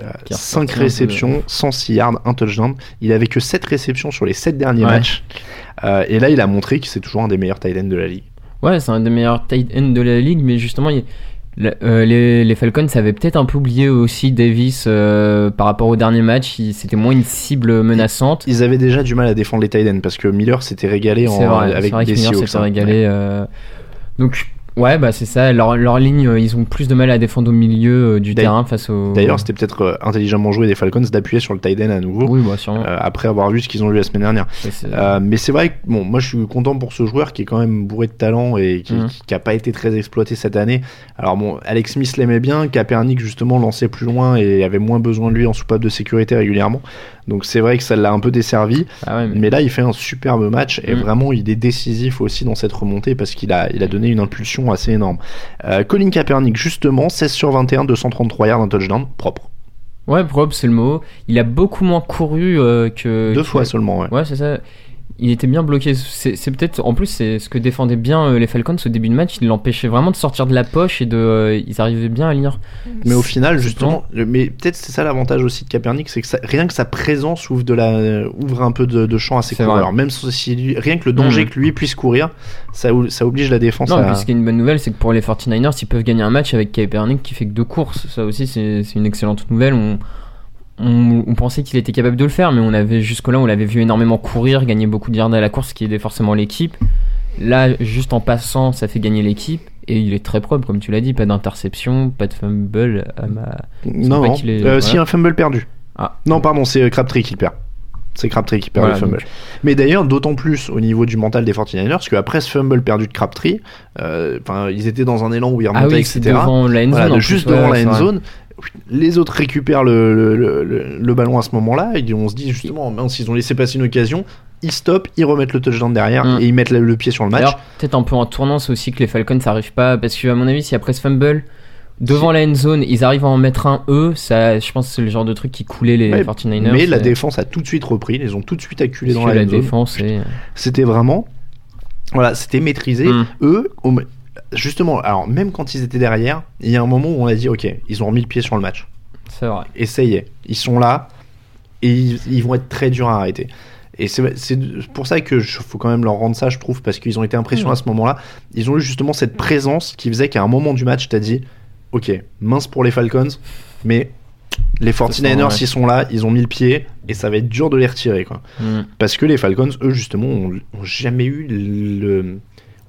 Euh, Qui a 5 ressorti un peu réceptions, 106 yards, un touchdown. Il avait que 7 réceptions sur les 7 derniers Ouais. matchs. Euh, et là, il a montré que c'est toujours un des meilleurs tight ends de la ligue. Ouais, c'est un des meilleurs tight ends de la ligue, mais justement, il- euh, les, les Falcons avaient peut-être un peu oublié aussi Davis euh, par rapport au dernier match. C'était moins une cible menaçante. Ils avaient déjà du mal à défendre les tight ends parce que Miller s'était régalé en, vrai, avec c'est vrai que des Miller s'était hein. régalé. euh, Donc, Ouais, bah c'est ça. Leur, leur ligne, euh, ils ont plus de mal à défendre au milieu euh, du terrain face au. D'ailleurs, c'était peut-être euh, intelligemment joué des Falcons d'appuyer sur le tight end à nouveau. Oui, bah sûrement. après avoir vu ce qu'ils ont vu la semaine dernière. Ouais, c'est- mais c'est vrai que bon, moi je suis content pour ce joueur qui est quand même bourré de talent et qui, Mhm. qui, qui a pas été très exploité cette année. Alors bon, Alex Smith l'aimait bien, Kaepernick justement lançait plus loin et avait moins besoin de lui en soupape de sécurité régulièrement. Donc c'est vrai que ça l'a un peu desservi. Ah ouais, mais- Mais là, il fait un superbe match et Mhm. vraiment, il est décisif aussi dans cette remontée parce qu'il a, il a donné une impulsion assez énorme. Euh, Colin Kaepernick, justement, 16 sur 21, 233 yards, un touchdown, propre. Ouais, propre, c'est le mot. Il a beaucoup moins couru euh, que. Deux que- fois seulement, ouais. Ouais, c'est ça. Il était bien bloqué. C'est peut-être. En plus, c'est ce que défendaient bien euh, les Falcons au début de match. Il l'empêchait vraiment de sortir de la poche et de. euh, ils arrivaient bien à lire. Mais au final, justement, le- mais peut-être c'est ça l'avantage aussi de Kaepernick, c'est que ça- rien que sa présence ouvre, de la, ouvre un peu de, de champ à ses coureurs. Même si lui- rien que le danger Mhm. que lui puisse courir, ça, ça oblige la défense Non, à. mais ce qui est une bonne nouvelle, c'est que pour les 49ers, ils peuvent gagner un match avec Kaepernick qui fait que deux courses. Ça aussi, c'est c'est une excellente nouvelle. On, on, on pensait qu'il était capable de le faire, mais on avait jusque-là, on l'avait vu énormément courir, gagner beaucoup de yards à la course, ce qui aidait forcément l'équipe. Là, juste en passant, ça fait gagner l'équipe. Et il est très propre, comme tu l'as dit, pas d'interception, pas de fumble. à ma- Non, non. est- Euh. Si un fumble perdu. Ah. Non, pardon, c'est euh, Crabtree qui le perd. C'est Crabtree qui perd Voilà, le fumble. donc- Mais d'ailleurs, d'autant plus au niveau du mental des 49ers, parce qu'après ce fumble perdu de Crabtree, euh, enfin, ils étaient dans un élan où ils remontaient, Ah oui, etc. devant la end Voilà, zone. de en juste plus, ouais, devant la end zone. Les autres récupèrent le, le, le- le- le ballon à ce moment-là. Et on se dit justement, mince, ils ont laissé passer une occasion. Ils stoppent, ils remettent le touchdown derrière Mm. et ils mettent le, pied sur le match. Peut-être un peu en tournant, c'est aussi que les Falcons n'arrivent pas. Parce que, à mon avis, si après ce fumble, devant la end zone, ils arrivent à en mettre un eux, ça, je pense que c'est le genre de truc qui coulait les Ouais, 49ers. mais la défense a tout de suite repris. Ils les ont tout de suite acculés parce dans la, la défense. C'était vraiment. Voilà, c'était maîtrisé. Mm. Eux, justement, alors même quand ils étaient derrière, il y a un moment où on a dit, ok, ils ont remis le pied sur le match. C'est vrai. Et ça y est, ils sont là et ils, ils vont être très durs à arrêter. Et c'est pour ça que je- faut quand même leur rendre ça, je trouve, parce qu'ils ont été impressionnants à ce moment-là. Ils ont eu justement cette présence qui faisait qu'à un moment du match, t'as dit, ok, mince pour les Falcons, mais les 49ers, ouais. ils sont là, ils ont mis le pied et ça va être dur de les retirer, quoi. Mm. Parce que les Falcons, eux, justement, ont, ont jamais eu le.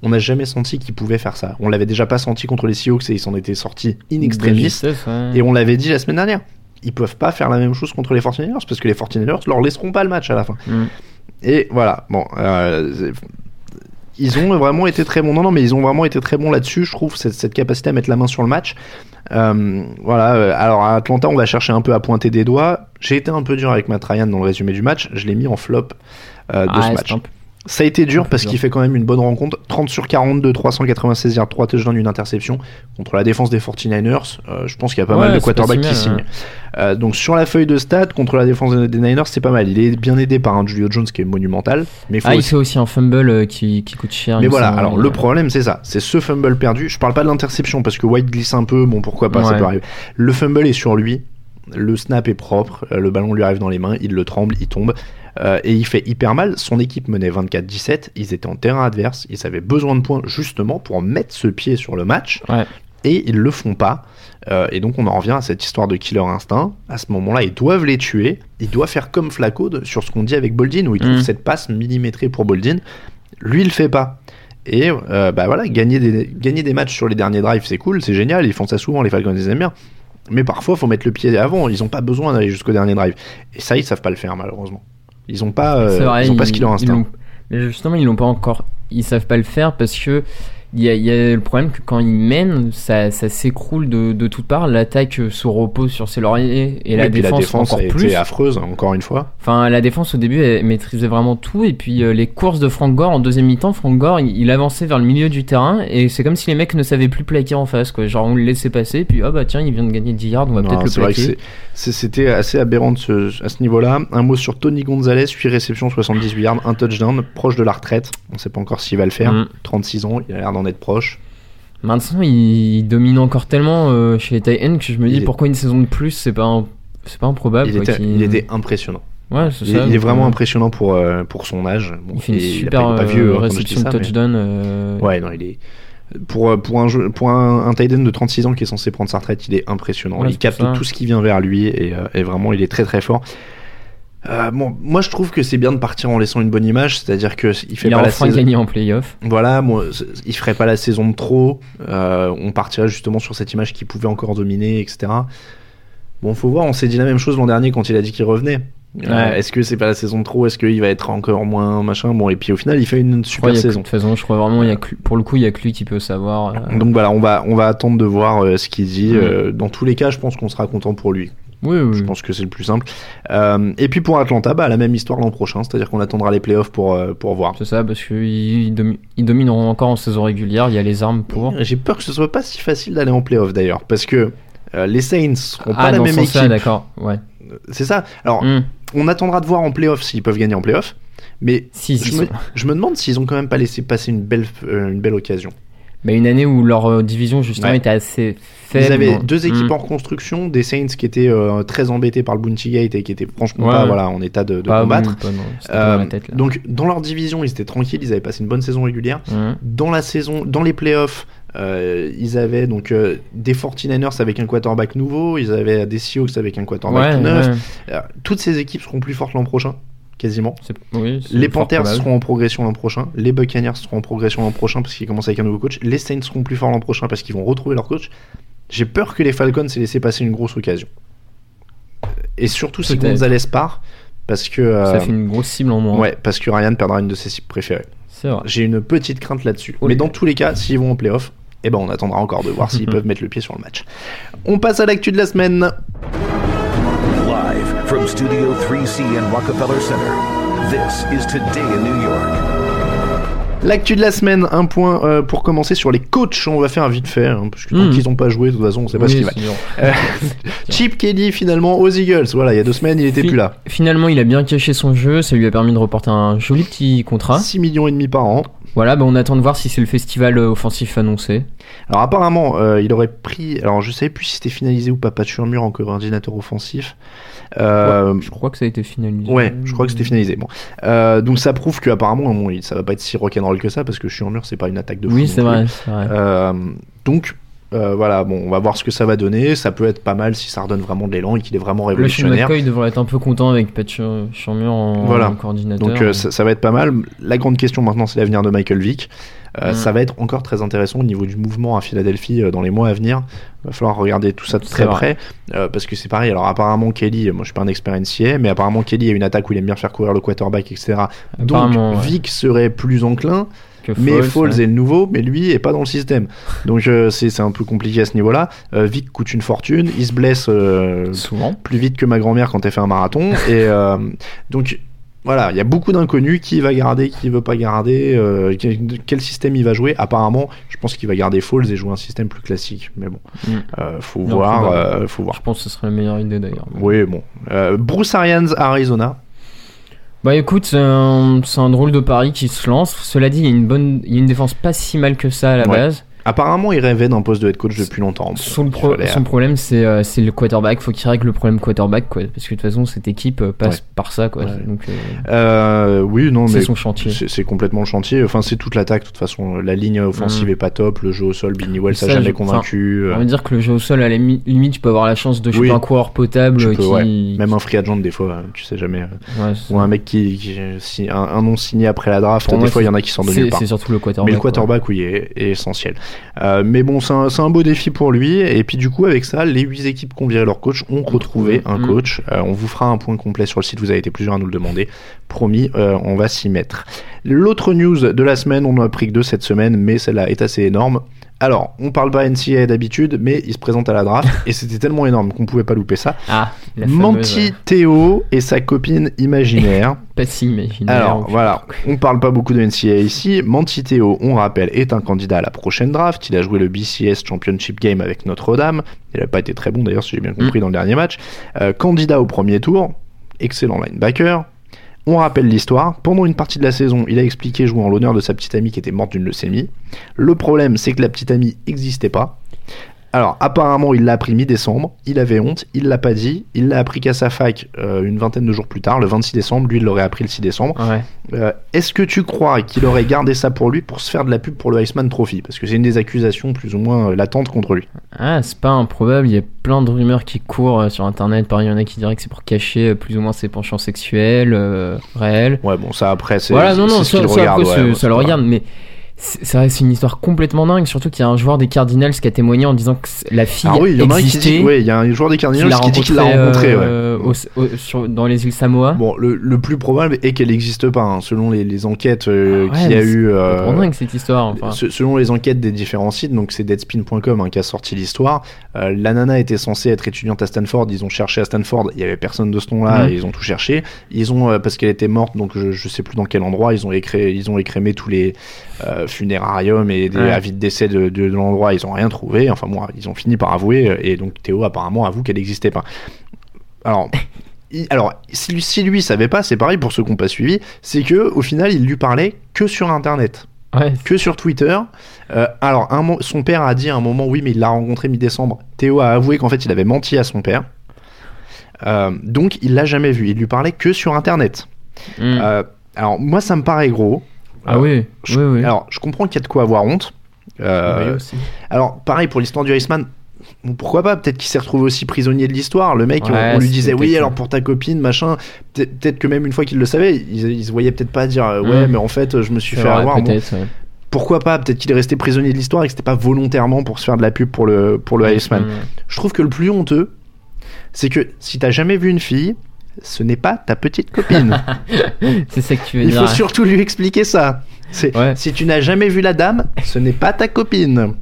On n'a jamais senti qu'ils pouvaient faire ça. On l'avait déjà pas senti contre les Seahawks et ils s'en étaient sortis in extremis. ouais. Et on l'avait dit la semaine dernière. Ils peuvent pas faire la même chose contre les 49ers parce que les 49ers leur laisseront pas le match à la fin. Mm. Et voilà, bon. euh, ils ont vraiment été très bons. Non, non, mais ils ont vraiment été très bons là-dessus, je trouve, cette, cette capacité à mettre la main sur le match. Euh, voilà, euh, alors à Atlanta, on va chercher un peu à pointer des doigts. J'ai été un peu dur avec Matt Ryan dans le résumé du match. Je l'ai mis en flop euh, de Ah, ce match. un peu- Ça a été dur parce qu'il fait quand même une bonne rencontre. 30 sur 42, 396 yards, 3 touchdowns, une interception contre la défense des 49ers. Euh, je pense qu'il y a pas Ouais, mal de quarterbacks qui signent. Euh, donc sur la feuille de stats contre la défense des Niners, c'est pas mal. Il est bien aidé par un Julio Jones qui est monumental. Mais, faut Ah, il aussi- fait aussi un fumble euh, qui, qui coûte cher. mais il voilà, alors le problème c'est ça, c'est ce fumble perdu. Je parle pas de l'interception parce que White glisse un peu, bon pourquoi pas, ça peut arriver. Le fumble est sur lui, le snap est propre, euh, le ballon lui arrive dans les mains, il le tremble, il tombe. euh, et il fait hyper mal. Son équipe menait 24-17. Ils étaient en terrain adverse. Ils avaient besoin de points justement pour mettre ce pied sur le match. Ouais. Et ils le font pas. Euh, et donc on en revient à cette histoire de killer instinct. À ce moment-là, ils doivent les tuer. Ils doivent faire comme Flacco de- sur ce qu'on dit avec Boldin, où il trouve Mm. cette passe millimétrée pour Boldin. Lui, il le fait pas. Et euh, bah voilà, gagner des, gagner des matchs sur les derniers drives, c'est cool, c'est génial. Ils font ça souvent, les Falcons, ils aiment bien. Mais parfois, faut mettre le pied avant. Ils ont pas besoin d'aller jusqu'au dernier drive. Et ça, ils savent pas le faire, malheureusement. Ils ont pas, euh, vrai, ils ont pas ce ils- killer ils instinct. Mais justement, ils l'ont pas encore. Ils savent pas le faire parce que il y a, il y a le problème que quand ils mènent, ça, ça s'écroule de, de toutes parts. L'attaque euh, se repose sur ses lauriers et Oui, la, défense la défense encore a plus. été affreuse, encore une fois. Enfin, la défense au début, elle maîtrisait vraiment tout. Et puis euh, les courses de Frank Gore en deuxième mi-temps, Frank Gore, il, il avançait vers le milieu du terrain et c'est comme si les mecs ne savaient plus plaquer en face. Quoi. Genre on le laissait passer, puis ah bah tiens, il vient de gagner 10 yards, on va peut-être le plaquer. c'était assez aberrant de ce- à ce niveau-là. Un mot sur Tony Gonzalez, 8 réceptions, 78 yards, un touchdown, proche de la retraite. On sait pas encore s'il va le faire. Mm. 36 ans, il a l'air d'en être proche. Maintenant, il domine encore tellement euh, chez les Titans que je me dis Il est- pourquoi une saison de plus, c'est pas un- c'est pas improbable. il, quoi, était, qu'il- il était impressionnant. Ouais, c'est Il, ça. il est vraiment euh, impressionnant pour, euh, pour son âge. Bon, Il fait une super pas euh, vieux, hein, réception de touchdown. Ouais, non, il est. Pour, pour, un, jeu- pour un, un tight end de 36 ans qui est censé prendre sa retraite, il est impressionnant. Ouais, il capte tout ce qui vient vers lui et, euh, et vraiment, il est très très fort. Euh, bon, moi je trouve que c'est bien de partir en laissant une bonne image, c'est-à-dire que il fait Il a pas la enfin saison. gagné en playoff. Voilà, moi, c- il ferait pas la saison de trop. euh, on partirait justement sur cette image qui pouvait encore dominer, etc. Bon, faut voir. On s'est dit la même chose l'an dernier quand il a dit qu'il revenait. Euh, Ouais. Est-ce que c'est pas la saison de trop? Est-ce qu'il va être encore moins machin? Bon, et puis au final, il fait une super saison. De toute façon, je crois vraiment, il y a que- pour le coup, il y a que lui qui peut savoir. euh. Donc voilà, on va on va attendre de voir euh, ce qu'il dit. Dans tous les cas, je pense qu'on sera content pour lui. Oui, oui. Je pense que c'est le plus simple. Euh, et puis pour Atlanta, bah, la même histoire l'an prochain, c'est-à-dire qu'on attendra les playoffs pour euh, pour voir. C'est ça, parce qu'ils domi- domineront encore en saison régulière. Il y a les armes pour. J'ai peur que ce soit pas si facile d'aller en playoff d'ailleurs, parce que euh, les Saints seront pas Ah, la dans même équipe. d'accord. Ouais. C'est ça. Alors, Hmm. on attendra de voir en playoff s'ils peuvent gagner en playoff. Mais Si, je, me, je me demande s'ils ont quand même pas laissé passer une belle, une belle occasion. Mais une année où leur euh, division justement Ouais. était assez faible. Ils avaient bon. deux équipes en reconstruction, des Saints qui étaient euh, très embêtés par le Bounty Gate et qui étaient franchement Ouais, pas ouais. voilà, en état de, de Pas combattre. bon, pas dans Euh, tête, donc dans leur division, ils étaient tranquilles, ils avaient passé une bonne saison régulière. Hmm. Dans la saison, dans les playoffs, euh, ils avaient donc euh, des 49ers avec un quarterback nouveau, ils avaient des Seahawks avec un quarterback Ouais, neuf. ouais. Toutes ces équipes seront plus fortes l'an prochain, quasiment. Oui, Les Panthers seront en progression l'an prochain. Les Buccaneers seront en progression l'an prochain parce qu'ils commencent avec un nouveau coach. Les Saints seront plus forts l'an prochain parce qu'ils vont retrouver leur coach. J'ai peur que les Falcons aient laissé passer une grosse occasion. Et surtout si. Gonzalez part, parce que euh, Ça fait une grosse cible en moins. ouais, parce que Ryan perdra une de ses cibles préférées. C'est vrai. J'ai une petite crainte là-dessus. Mais dans tous les cas, s'ils vont en playoff, eh ben on attendra encore de voir s'ils peuvent mettre le pied sur le match. On passe à l'actu de la semaine. Live from Studio 3C in Rockefeller Center, this is Today in New York. L'actu de la semaine, un point euh, pour commencer sur les coachs. On va faire un vite fait, hein, parce que tant qu'ils n'ont pas joué, de toute façon, on sait pas Oui, ce qu'ils va. Euh, Chip Kelly finalement aux Eagles. Voilà, il y a deux semaines, il était plus là. Finalement, il a bien caché son jeu, ça lui a permis de reporter un joli petit contrat. 6 millions et demi par an. Voilà, bah on attend de voir si c'est le festival euh, offensif annoncé. Alors apparemment, euh, il aurait pris. Alors je savais plus si c'était finalisé ou pas. Pas de mur en coordinateur offensif. Euh, Je crois que ça a été finalisé. Ouais, je crois que c'était finalisé. Bon, Euh, donc ça prouve qu'apparemment, bon, il- ça va pas être si rock'n'roll que ça parce que mur c'est pas une attaque de fou Oui, c'est vrai, donc euh, voilà, bon, on va voir ce que ça va donner. Ça peut être pas mal si ça redonne vraiment de l'élan et qu'il est vraiment Le révolutionnaire. McCoy devrait être un peu content avec Pat Churmur en, Voilà. en coordinateur. Donc euh, ça, ça va être pas mal. La grande question maintenant, c'est l'avenir de Michael Vick. Euh, Mm. Ça va être encore très intéressant au niveau du mouvement à Philadelphie euh, dans les mois à venir. Va falloir regarder tout ça de très près euh, parce que c'est pareil. Alors apparemment Kelly, moi je suis pas un expert NCA, mais apparemment Kelly a une attaque où il aime bien faire courir le quarterback, etc. Donc ouais. Vick serait plus enclin. Que Mais Foles, ouais. est le nouveau, mais lui est pas dans le système. Donc euh, c'est un peu compliqué à ce niveau-là. Euh, Vic coûte une fortune, il se blesse euh, souvent plus vite que ma grand-mère quand elle fait un marathon. et euh, donc voilà, il y a beaucoup d'inconnus. Qui va garder, qui veut pas garder, quel, quel système il va jouer? Apparemment, je pense qu'il va garder Foles et jouer un système plus classique. Mais bon, Mm. faut Non, voir, faut voir. faut voir. Je pense que ce serait la meilleure idée d'ailleurs. Oui, bon. Bruce Arians Arizona. Bah écoute, c'est un, drôle de pari qui se lance. Cela dit, il y a une bonne, il y a une défense pas si mal que ça à la Ouais. base. Apparemment, il rêvait d'un poste de head coach depuis longtemps. Son, pro- son problème, c'est euh, c'est le quarterback. Faut qu'il règle le problème quarterback, quoi. Parce que de toute façon, cette équipe euh, passe Ouais. par ça, quoi. Ouais. Donc, euh, Euh, oui, non, c'est mais son chantier. C'est c'est complètement le chantier. Enfin, c'est toute l'attaque. De toute façon, la ligne offensive Mm. est pas top. Le jeu au sol, Billy Wells Ça, jamais convaincu. On va dire que le jeu au sol, à la mi- limite, tu peux avoir la chance de Oui. un coureur potable tu peux, qui. ouais. Même un free agent, des fois, tu sais jamais. c'est- Ou un mec qui, qui si, un, un nom signé après la draft. Des fois, il y en a c'est- qui c'est- nulle part. C'est surtout le quarterback. Mais le quarterback, oui, est essentiel. Euh, mais bon, c'est un, un beau défi pour lui. Et puis, du coup, avec ça, les huit équipes qui ont viré leur coach ont retrouvé un Mm. coach. Euh, on vous fera un point complet sur le site. Vous avez été plusieurs à nous le demander. Promis, euh, on va s'y mettre. L'autre news de la semaine, on n'en a pris que deux cette semaine, mais celle-là est assez énorme. Alors, on parle pas NCAA d'habitude, mais il se présente à la draft et c'était tellement énorme qu'on pouvait pas louper ça. Ah, la fameuse, Manti ouais. Théo et sa copine imaginaire. Pas si imaginaire. Alors voilà, on parle pas beaucoup de NCAA ici. Manti Théo, on rappelle, est un candidat à la prochaine draft. Il a joué le BCS Championship Game avec Notre-Dame. Il n'a pas été très bon d'ailleurs, si j'ai bien compris, dans le dernier match. Euh, candidat au premier tour, excellent linebacker. On rappelle l'histoire. Pendant une partie de la saison, il a expliqué jouer en l'honneur de sa petite amie qui était morte d'une leucémie. Le problème, c'est que la petite amie n'existait pas. Alors, apparemment, il l'a appris mi-décembre, il avait honte, il l'a pas dit, il l'a appris qu'à sa fac euh, une vingtaine de jours plus tard, le 26 décembre, lui il l'aurait appris le 6 décembre. Ouais. Euh, Est-ce que tu crois qu'il aurait gardé ça pour lui pour se faire de la pub pour le Iceman Trophy? Parce que c'est une des accusations plus ou moins euh, latentes contre lui. Ah, c'est pas improbable, il y a plein de rumeurs qui courent sur internet. Par il y en a qui diraient que c'est pour cacher plus ou moins ses penchants sexuels euh, réels. Ouais, bon, ça après, c'est Voilà, non, non, ça, ça, regarde. après, ouais, c'est- ouais, ça le regarde, mais ça reste une histoire complètement dingue. Surtout qu'il y a un joueur des Cardinals qui a témoigné en disant que la fille Ah oui, il y en a un qui existait. ouais, il y a un joueur des Cardinals qui dit qu'il l'a rencontré. ouais. euh, au- au- sur- dans les îles Samoa. Bon, le, le plus probable est qu'elle n'existe pas, hein, selon les, les enquêtes euh, Ah ouais, qu'il y a mais c'est eu. euh, dingue cette histoire. Enfin. Se- Selon les enquêtes des différents sites, donc c'est deadspin.com hein, qui a sorti l'histoire, euh, la nana était censée être étudiante à Stanford, ils ont cherché à Stanford, il y avait personne de ce nom-là, et ils ont tout cherché. Ils ont, euh, parce qu'elle était morte, donc je, je sais plus dans quel endroit, ils ont, écré, ils ont écrémé tous les funérariums et des Ouais. avis de décès de, de- de l'endroit, ils ont rien trouvé, enfin bon, ils ont fini par avouer, et donc Théo apparemment avoue qu'elle n'existait pas. Alors... il- Alors, si lui, si lui savait pas, c'est pareil pour ceux qui n'ont pas suivi, c'est que au final, il lui parlait que sur Internet Ouais, que sur Twitter. Euh, alors, un son père a dit à un moment, oui, mais il l'a rencontré mi-décembre. Théo a avoué qu'en fait, il avait menti à son père. Euh, donc, il l'a jamais vu. Il lui parlait que sur Internet. Mm. Euh, alors, moi, ça me paraît gros. Ah Euh, oui, je- oui, oui. Alors, je comprends qu'il y a de quoi avoir honte. Euh, Oui, aussi. alors, pareil pour l'histoire du Iceman. Pourquoi pas? Peut-être qu'il s'est retrouvé aussi prisonnier de l'histoire. Le mec, on- Ouais, on, lui disait oui, alors pour ta copine, machin. Peut- Peut-être que même une fois qu'il le savait, il, il se voyait peut-être pas dire euh, ouais, Mm. mais en fait, je me suis fait vrai, avoir. Bon, ouais. pourquoi pas? Peut-être qu'il est resté prisonnier de l'histoire et que c'était pas volontairement pour se faire de la pub pour le, pour le Iceman. Mm. Je trouve que le plus honteux, c'est que si t'as jamais vu une fille, ce n'est pas ta petite copine. C'est ça que tu veux Il dire. faut surtout lui expliquer ça. Ouais. Si tu n'as jamais vu la dame, ce n'est pas ta copine.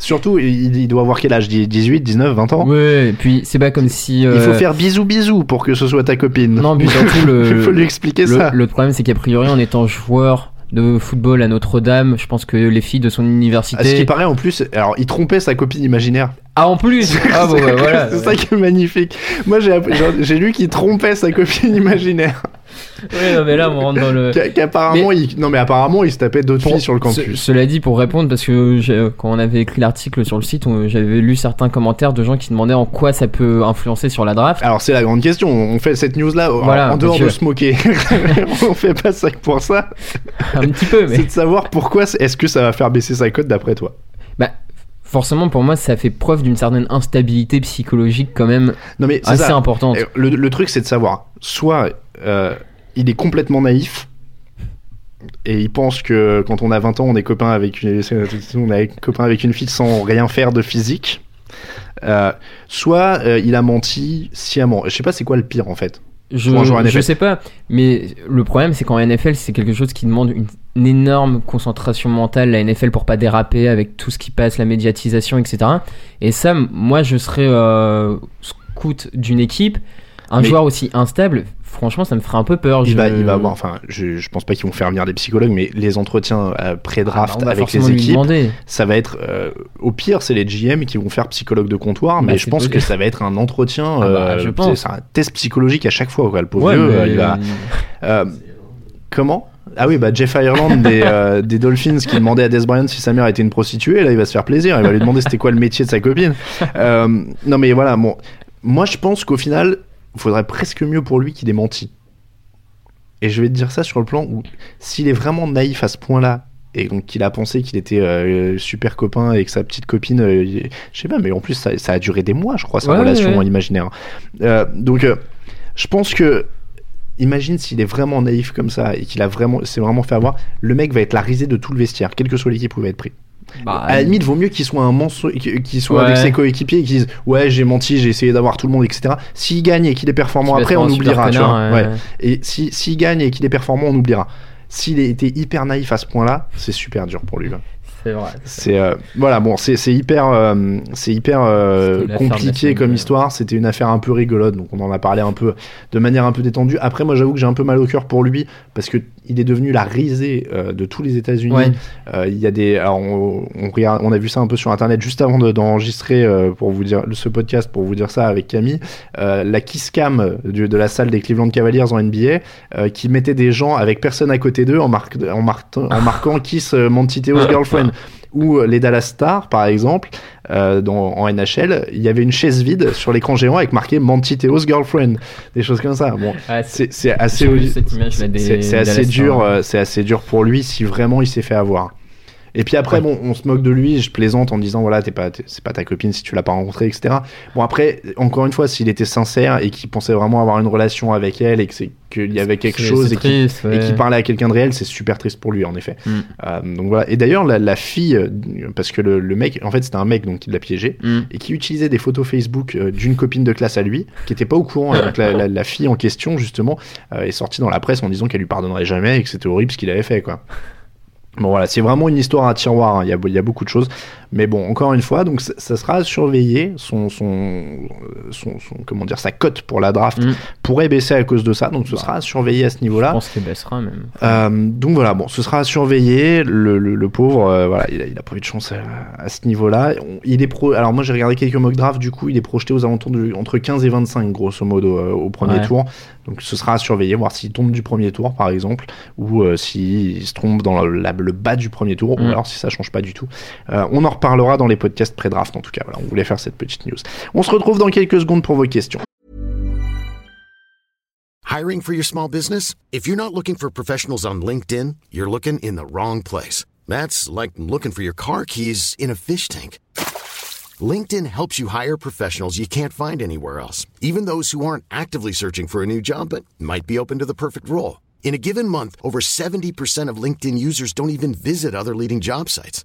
Surtout, il, il doit avoir quel âge? 18, 19, 20 ans? Ouais, et puis c'est pas comme si. Il faut euh, faire bisous bisous pour que ce soit ta copine. Non, mais surtout le. Il faut lui expliquer le, ça. le problème, c'est qu'a priori, en étant joueur de football à Notre-Dame, je pense que les filles de son À ce qui université. paraît en plus, alors il trompait sa copine imaginaire. Ah, en plus Ah, bon, bah, voilà. C'est ça qui est magnifique. Moi j'ai app- j'ai- j'ai lu qu'il trompait sa copine imaginaire. Ouais, non, mais là, on rentre dans le. Qu'a- Qu'apparemment, il... non mais apparemment il se tapait d'autres filles sur le campus. cela dit, pour répondre, parce que quand on avait écrit l'article sur le site, j'avais lu certains commentaires de gens qui demandaient en quoi ça peut influencer sur la draft. Alors c'est la grande question. On fait cette news là Voilà, en dehors de se moquer. on fait pas ça pour ça. Un petit peu, mais. C'est de savoir pourquoi. Est-ce que ça va faire baisser sa cote d'après toi? Bah, forcément, pour moi, ça fait preuve d'une certaine instabilité psychologique quand même Non mais assez ça. importante. Le, le truc c'est de savoir. Soit euh, il est complètement naïf. Et il pense que quand on a 20 ans, on est copain avec une, on est copain avec une fille sans rien faire de physique. Euh, soit euh, il a menti sciemment. Je sais pas c'est quoi le pire en fait. Je, je sais pas, mais le problème c'est qu'en NFL c'est quelque chose qui demande une, une énorme concentration mentale, la NFL pour pas déraper avec tout ce qui passe, la médiatisation, etc. Et ça, moi je serais euh, scout d'une équipe, un Mais- joueur aussi instable, franchement ça me ferait un peu peur. Il je... va, il va avoir, enfin, je, je pense pas qu'ils vont faire venir des psychologues, mais les entretiens euh, Ah, bah, pré-draft on va avec les équipes, ça va être, euh, au pire, c'est les GM qui vont faire psychologue de comptoir, mais Bah, je c'est pense que ça va être un entretien, Ah bah, euh, je pense. c'est un test psychologique à chaque fois, quoi. Le pauvre Ouais, vieux, mais- il va, comment? Ah oui, bah Jeff Ireland des, euh, des Dolphins qui demandait à Des Bryant si sa mère était une prostituée, là il va se faire plaisir, il va lui demander c'était quoi le métier de sa copine. Euh, non mais voilà, bon, moi je pense qu'au final, faudrait presque mieux pour lui qu'il ait menti. Et je vais te dire ça sur le plan où s'il est vraiment naïf à ce point-là, et donc qu'il a pensé qu'il était euh, super copain avec sa petite copine, euh, il- je sais pas, mais en plus ça, ça a duré des mois, je crois, sa Ouais, relation ouais. imaginaire. Euh, donc je pense que imagine s'il est vraiment naïf comme ça et qu'il a vraiment, c'est vraiment fait avoir, le mec va être la risée de tout le vestiaire, quelle que soit l'équipe où il va être pris. Bah, À la limite, vaut mieux qu'il soit un mensonge, qu'il soit avec ses coéquipiers et qu'il dise ouais j'ai menti, j'ai essayé d'avoir tout le monde, etc. S'il gagne et qu'il est performant après, on oubliera. tu vois. ouais. Et si s'il gagne et qu'il est performant, on oubliera. S'il était hyper naïf à ce point-là, c'est super dur pour lui. là. C'est vrai. C'est euh, voilà bon, c'est hyper euh, c'est hyper euh, compliqué comme histoire. C'était une affaire un peu rigolote, donc on en a parlé un peu de manière un peu détendue. Après, moi, j'avoue que j'ai un peu mal au cœur pour lui parce que il est devenu la risée euh, de tous les États-Unis. Ouais. Euh, il y a des, alors on, on regarde, on a vu ça un peu sur internet juste avant de- d'enregistrer euh, pour vous dire ce podcast pour vous dire ça avec Camille. La kiss cam du- de la salle des Cleveland Cavaliers en NBA qui mettait des gens avec personne à côté d'eux en, marque- en, marquant- en marquant kiss Monty Theo's girlfriend. Ou euh, les Dallas Stars, par exemple, euh, dans, en NHL, il y avait une chaise vide sur l'écran géant avec marqué Mantiteo's Girlfriend, des choses comme ça. Bon, c'est assez, c'est- assez dur, Stars. euh, c'est assez dur pour lui si vraiment il s'est fait avoir. Et puis après, Ouais. bon, on se moque de lui, je plaisante en disant voilà, t'es pas, c'est pas ta copine si tu l'as pas rencontrée, etc. Bon après, encore une fois, s'il était sincère et qu'il pensait vraiment avoir une relation avec elle et que c'est qu'il y avait quelque chose et qu'il ouais. parlait à quelqu'un de réel, c'est super triste pour lui en effet. Mm. Euh, donc voilà. Et d'ailleurs, la, la fille, euh, parce que le, le mec, en fait, c'était un mec donc qui l'a piégé Mm. et qui utilisait des photos Facebook euh, d'une copine de classe à lui, qui était pas au courant. Donc la, la- la fille en question, justement, euh, est sortie dans la presse en disant qu'elle lui pardonnerait jamais et que c'était horrible ce qu'il avait fait, quoi. Bon voilà, c'est vraiment une histoire à tiroir, hein. il, il y a beaucoup de choses. Mais bon, encore une fois, donc ça, sera surveillé, son, son, son, son- comment dire, sa cote pour la draft Mm. pourrait baisser à cause de ça, donc ce sera à surveiller à ce Je niveau-là. pense qu'il baissera même. Euh, donc voilà, bon, ce sera à surveiller. Le, le, le pauvre, euh, voilà, il a, il a pas eu de chance à, à ce niveau-là. Il est pro. Alors moi, j'ai regardé quelques mock drafts. Du coup, il est projeté aux alentours de entre 15 et 25, grosso modo, euh, au premier Ouais. tour. Donc ce sera à surveiller, voir s'il tombe du premier tour, par exemple, ou euh, s'il se trompe dans la- la- le bas du premier tour, ou Mm. alors si ça change pas du tout. Euh, on en reparlera dans les podcasts pré-draft, en tout cas. Voilà, on voulait faire cette petite news. On se retrouve dans quelques secondes pour vos questions. Hiring for your small business? If you're not looking for professionals on LinkedIn, you're looking in the wrong place. That's like looking for your car keys in a fish tank. LinkedIn helps you hire professionals you can't find anywhere else, even those who aren't actively searching for a new job but might be open to the perfect role. In a given month, over 70% of LinkedIn users don't even visit other leading job sites.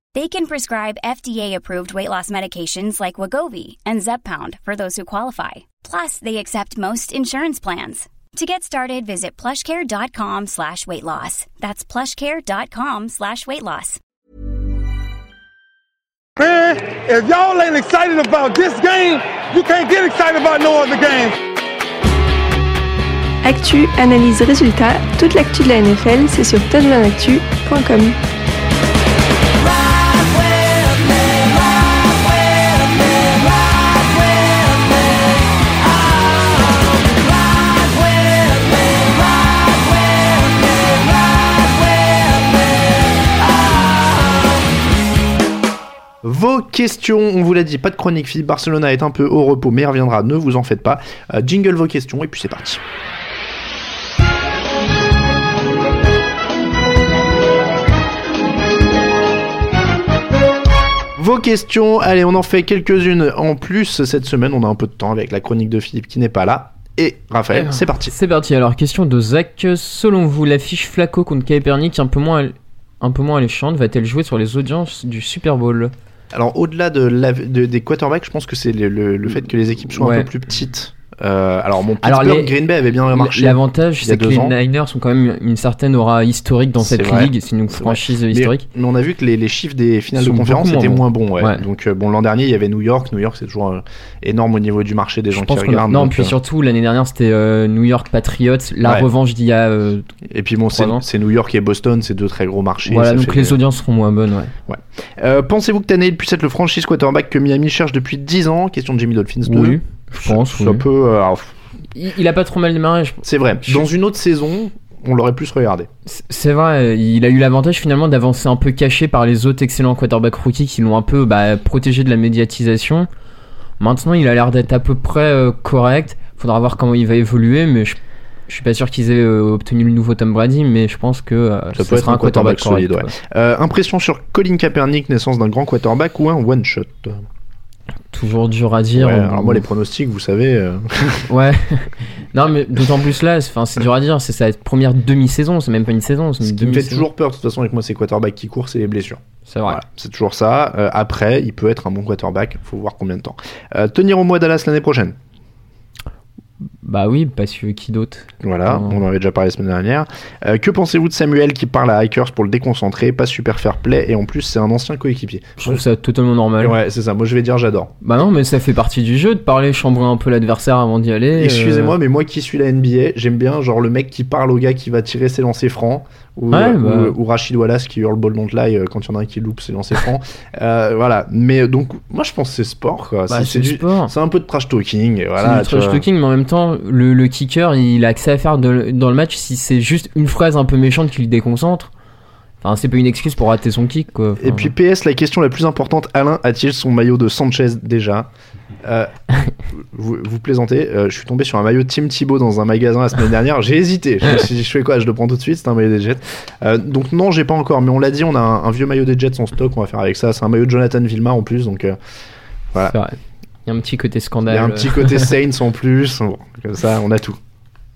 They can prescribe FDA-approved weight loss medications like Wagovi and Zepbound for those who qualify. Plus, they accept most insurance plans. To get started, visit plushcare.com slash weight loss. That's plushcare.com slash weight loss. Man, if y'all ain't excited about this game, you can't get excited about no other game. Actu, analyse, résultats, toute l'actu de la NFL, c'est sur touchdownactu.com. Vos questions, on vous l'a dit, pas de chronique fille. Barcelona est un peu au repos, mais reviendra, ne vous en faites pas. Euh, jingle vos questions, et puis c'est parti. Vos questions, allez, on en fait quelques-unes en plus cette semaine. On a un peu de temps avec la chronique de Philippe qui n'est pas là. Et Raphaël, c'est parti. C'est parti. Alors, question de Zach. Selon vous, l'affiche Flaco contre Kaepernick, un peu moins, un peu moins alléchante, va-t-elle jouer sur les audiences du Super Bowl? Alors, au-delà de la- de- des quarterbacks, je pense que c'est le, le- le fait que les équipes soient un peu plus petites. Euh, alors, mon Alors, Pittsburgh, les- Green Bay avait bien marché. L'avantage, c'est que les ans. Niners ont quand même une certaine aura historique dans cette vrai. ligue. C'est une franchise historique. Mais, on a vu que les, les chiffres des finales de conférence étaient moins bons. ouais. Ouais. Donc euh, bon, l'an dernier, il y avait New York. New York, c'est toujours euh, énorme au niveau du marché des gens Je qui a- regardent. Non, donc, puis surtout l'année dernière c'était euh, New York Patriots, la Ouais. revanche d'il y a. euh, Et puis bon, c'est New York et Boston, c'est deux très gros marchés. voilà, donc les des- audiences seront moins bonnes. Ouais. Pensez-vous que Tannehill puisse être le franchise quarterback que Miami cherche depuis 10 ans? Question de Jimmy Dolphins 2. Oui, je pense. Ça oui. peut. euh, alors, Il, il a pas trop mal démarré. je- c'est vrai. Je- Dans une autre saison, on l'aurait plus regardé. C'est- vrai, il a eu l'avantage finalement d'avancer un peu caché par les autres excellents quarterbacks rookies qui l'ont un peu bah, protégé de la médiatisation. Maintenant, il a l'air d'être à peu près euh, correct. Faudra voir comment il va évoluer, mais je, je suis pas sûr qu'ils aient euh, obtenu le nouveau Tom Brady, mais je pense que euh, Ça ce peut être sera un quarterback solide. correct, ouais. Euh, impression sur Colin Kaepernick, naissance d'un grand quarterback ou un one shot Toujours dur à dire. Ouais, Alors moi, les pronostics, vous savez. euh, Ouais. non, mais d'autant plus là, c'est- enfin, c'est dur à dire. C'est sa première demi-saison, c'est même pas une saison. Ce une qui me fait toujours peur, de toute façon, avec moi, c'est quarterback qui court, c'est les blessures. C'est vrai. Voilà, c'est toujours ça. Euh, après, il peut être un bon quarterback, faut voir combien de temps. Euh, tenir au mois Dallas l'année prochaine. Bah oui, parce que qui d'autre Voilà, on en avait déjà parlé la semaine dernière. Euh, que pensez-vous de Samuel qui parle à Hackers pour le déconcentrer Pas super fair play et en plus c'est un ancien coéquipier. Je trouve ça totalement normal. Ouais, c'est ça. Moi je vais dire j'adore. Bah non, mais ça fait partie du jeu de parler, chambrer un peu l'adversaire avant d'y aller. euh, Excusez-moi, mais moi qui suis la NBA, j'aime bien genre le mec qui parle au gars qui va tirer ses lancers francs. Ou, Ouais, ou- bah. ou Rachid Wallace qui hurle ball don't lie euh, quand il y en a un qui loupe ses lancers francs. Euh, voilà. Mais donc, moi je pense que c'est sport quoi. Bah, C'est- c'est c'est du du- sport. C'est un peu de trash talking. C'est voilà, tu trash vois. talking, mais en même temps, le, le kicker, il a accès à faire de- dans le match si c'est juste une phrase un peu méchante qui le déconcentre. Enfin, c'est pas une excuse pour rater son kick, quoi. Et puis PS, la question la plus importante, Alain a-t-il son maillot de Sanchez déjà? Euh, vous, vous plaisantez, euh, je suis tombé sur un maillot Tim Thibault dans un magasin la semaine dernière, j'ai hésité, je je fais quoi, je le prends tout de suite, c'est un maillot des Jets. Euh, donc non, j'ai pas encore, mais on l'a dit, on a un, un vieux maillot des Jets en stock, on va faire avec ça, c'est un maillot de Jonathan Vilma en plus, donc voilà. Il y a un petit côté Il scandale. y a un petit côté Saints en plus, bon, comme ça on a tout.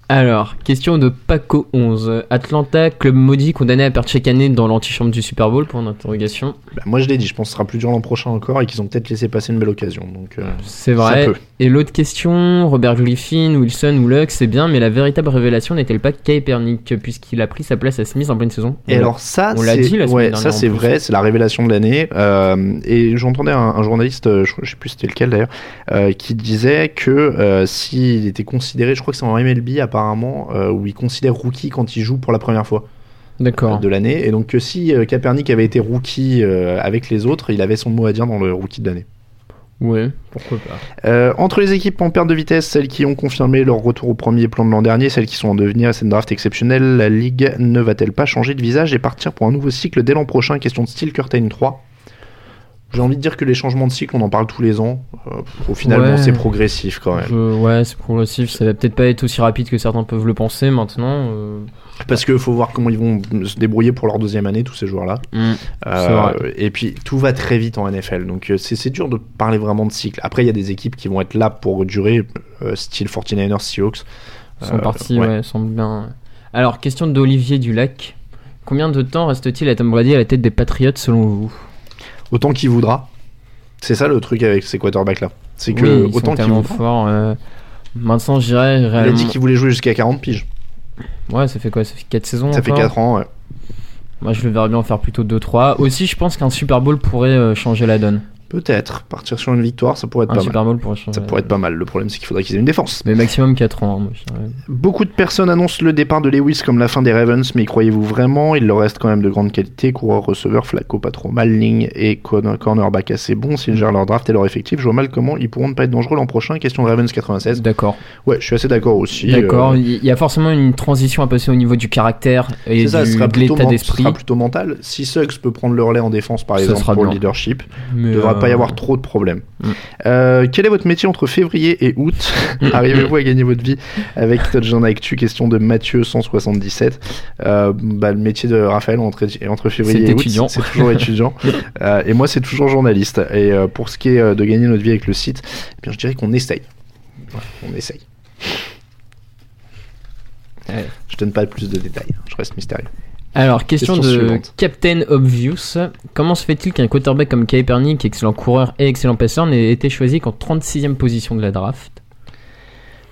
Alors, question de Paco11. Atlanta, club maudit condamné à perdre chaque année dans l'antichambre du Super Bowl pour une interrogation. Bah, moi je l'ai dit, je pense que ce sera plus dur l'an prochain encore et qu'ils ont peut-être laissé passer une belle occasion. Donc, euh, C'est ça vrai. peut. Et l'autre question, Robert Griffin, Wilson ou Luck, c'est bien, mais la véritable révélation n'est-elle pas Kaepernick, puisqu'il a pris sa place à Smith en pleine saison Et On- alors ça, on l'a dit la semaine ouais, dernière, ça c'est vrai, c'est la révélation de l'année. Euh, et j'entendais un, un journaliste, euh, je, je sais plus c'était lequel d'ailleurs, euh, qui disait que euh, s'il était considéré, je crois que c'est en MLB apparemment, où il considère rookie quand il joue pour la première fois D'accord. de l'année, et donc que si Kaepernick avait été rookie avec les autres, il avait son mot à dire dans le rookie de l'année. Ouais, pourquoi pas. Euh, entre les équipes en perte de vitesse, celles qui ont confirmé leur retour au premier plan de l'an dernier, celles qui sont en devenir à cette draft exceptionnelle, la Ligue ne va-t-elle pas changer de visage et partir pour un nouveau cycle dès l'an prochain? Question de style Curtain 3. J'ai envie de dire que les changements de cycle, on en parle tous les ans. Euh, au final, Ouais. bon, c'est progressif quand même. Je- ouais, c'est progressif, ça va peut-être pas être aussi rapide que certains peuvent le penser maintenant. euh, Parce qu'il faut voir comment ils vont se débrouiller pour leur deuxième année, tous ces joueurs-là. Mm, Euh, et puis tout va très vite en NFL, donc c'est c'est dur de parler vraiment de cycle. Après, il y a des équipes qui vont être là pour durer, euh, style 49ers, Seahawks. sont Euh, partis, ouais. ouais, semble bien. Alors, question d'Olivier Dulac. Combien de temps reste-t-il à Tom Brady à la tête des Patriots selon vous? Autant qu'il voudra. C'est ça le truc avec ces quarterbacks là. C'est que Oui, ils autant qu'il tellement voudra. forts. euh, Maintenant, je dirais Il a réellement. dit qu'il voulait jouer jusqu'à 40 piges. Ouais, ça fait quoi? Ça fait 4 saisons Ça fait encore 4 ans, ouais. Moi, je le verrais bien en faire plutôt 2-3. Aussi, je pense qu'un Super Bowl pourrait euh, changer la donne. Peut-être. Partir sur une victoire, ça pourrait être Un pas Super mal. Bowl changer Ça pourrait être pas mal. Le problème, c'est qu'il faudrait qu'ils aient une défense. Mais maximum 4 ans, moi. Beaucoup de personnes annoncent le départ de Lewis comme la fin des Ravens, mais croyez-vous vraiment? Il leur reste quand même de grande qualité. Coureur, receveur, Flacco pas trop mal, ligne et corner- cornerback assez bon. S'ils gèrent leur draft et leur effectif, je vois mal comment ils pourront ne pas être dangereux l'an prochain. Question de Ravens 96. D'accord. Ouais, je suis assez d'accord aussi. D'accord. Euh, Il y a forcément une transition à passer au niveau du caractère et ça, de l'état men- ce d'esprit. sera plutôt mental. Si Suggs peut prendre le relais en défense, par Ça exemple, sera pour le leadership, Mais, il pas y euh, avoir trop de problèmes. Mm. Euh, quel est votre métier entre février et août Arrivez-vous à gagner votre vie avec Touchdown Actu Question de Mathieu 177. Euh, bah, le métier de Raphaël entre, entre février et août, c'est toujours étudiant. Euh, et moi, c'est toujours journaliste. Et euh, pour ce qui est euh, de gagner notre vie avec le site, eh bien, je dirais qu'on essaye. On essaye. Ouais. Je donne pas plus de détails. hein. Je reste mystérieux. Alors, question, Question de suivante. Captain Obvious. Comment se fait-il qu'un quarterback comme Kaepernick, excellent coureur et excellent passeur, n'ait été choisi qu'en 36e position de la draft?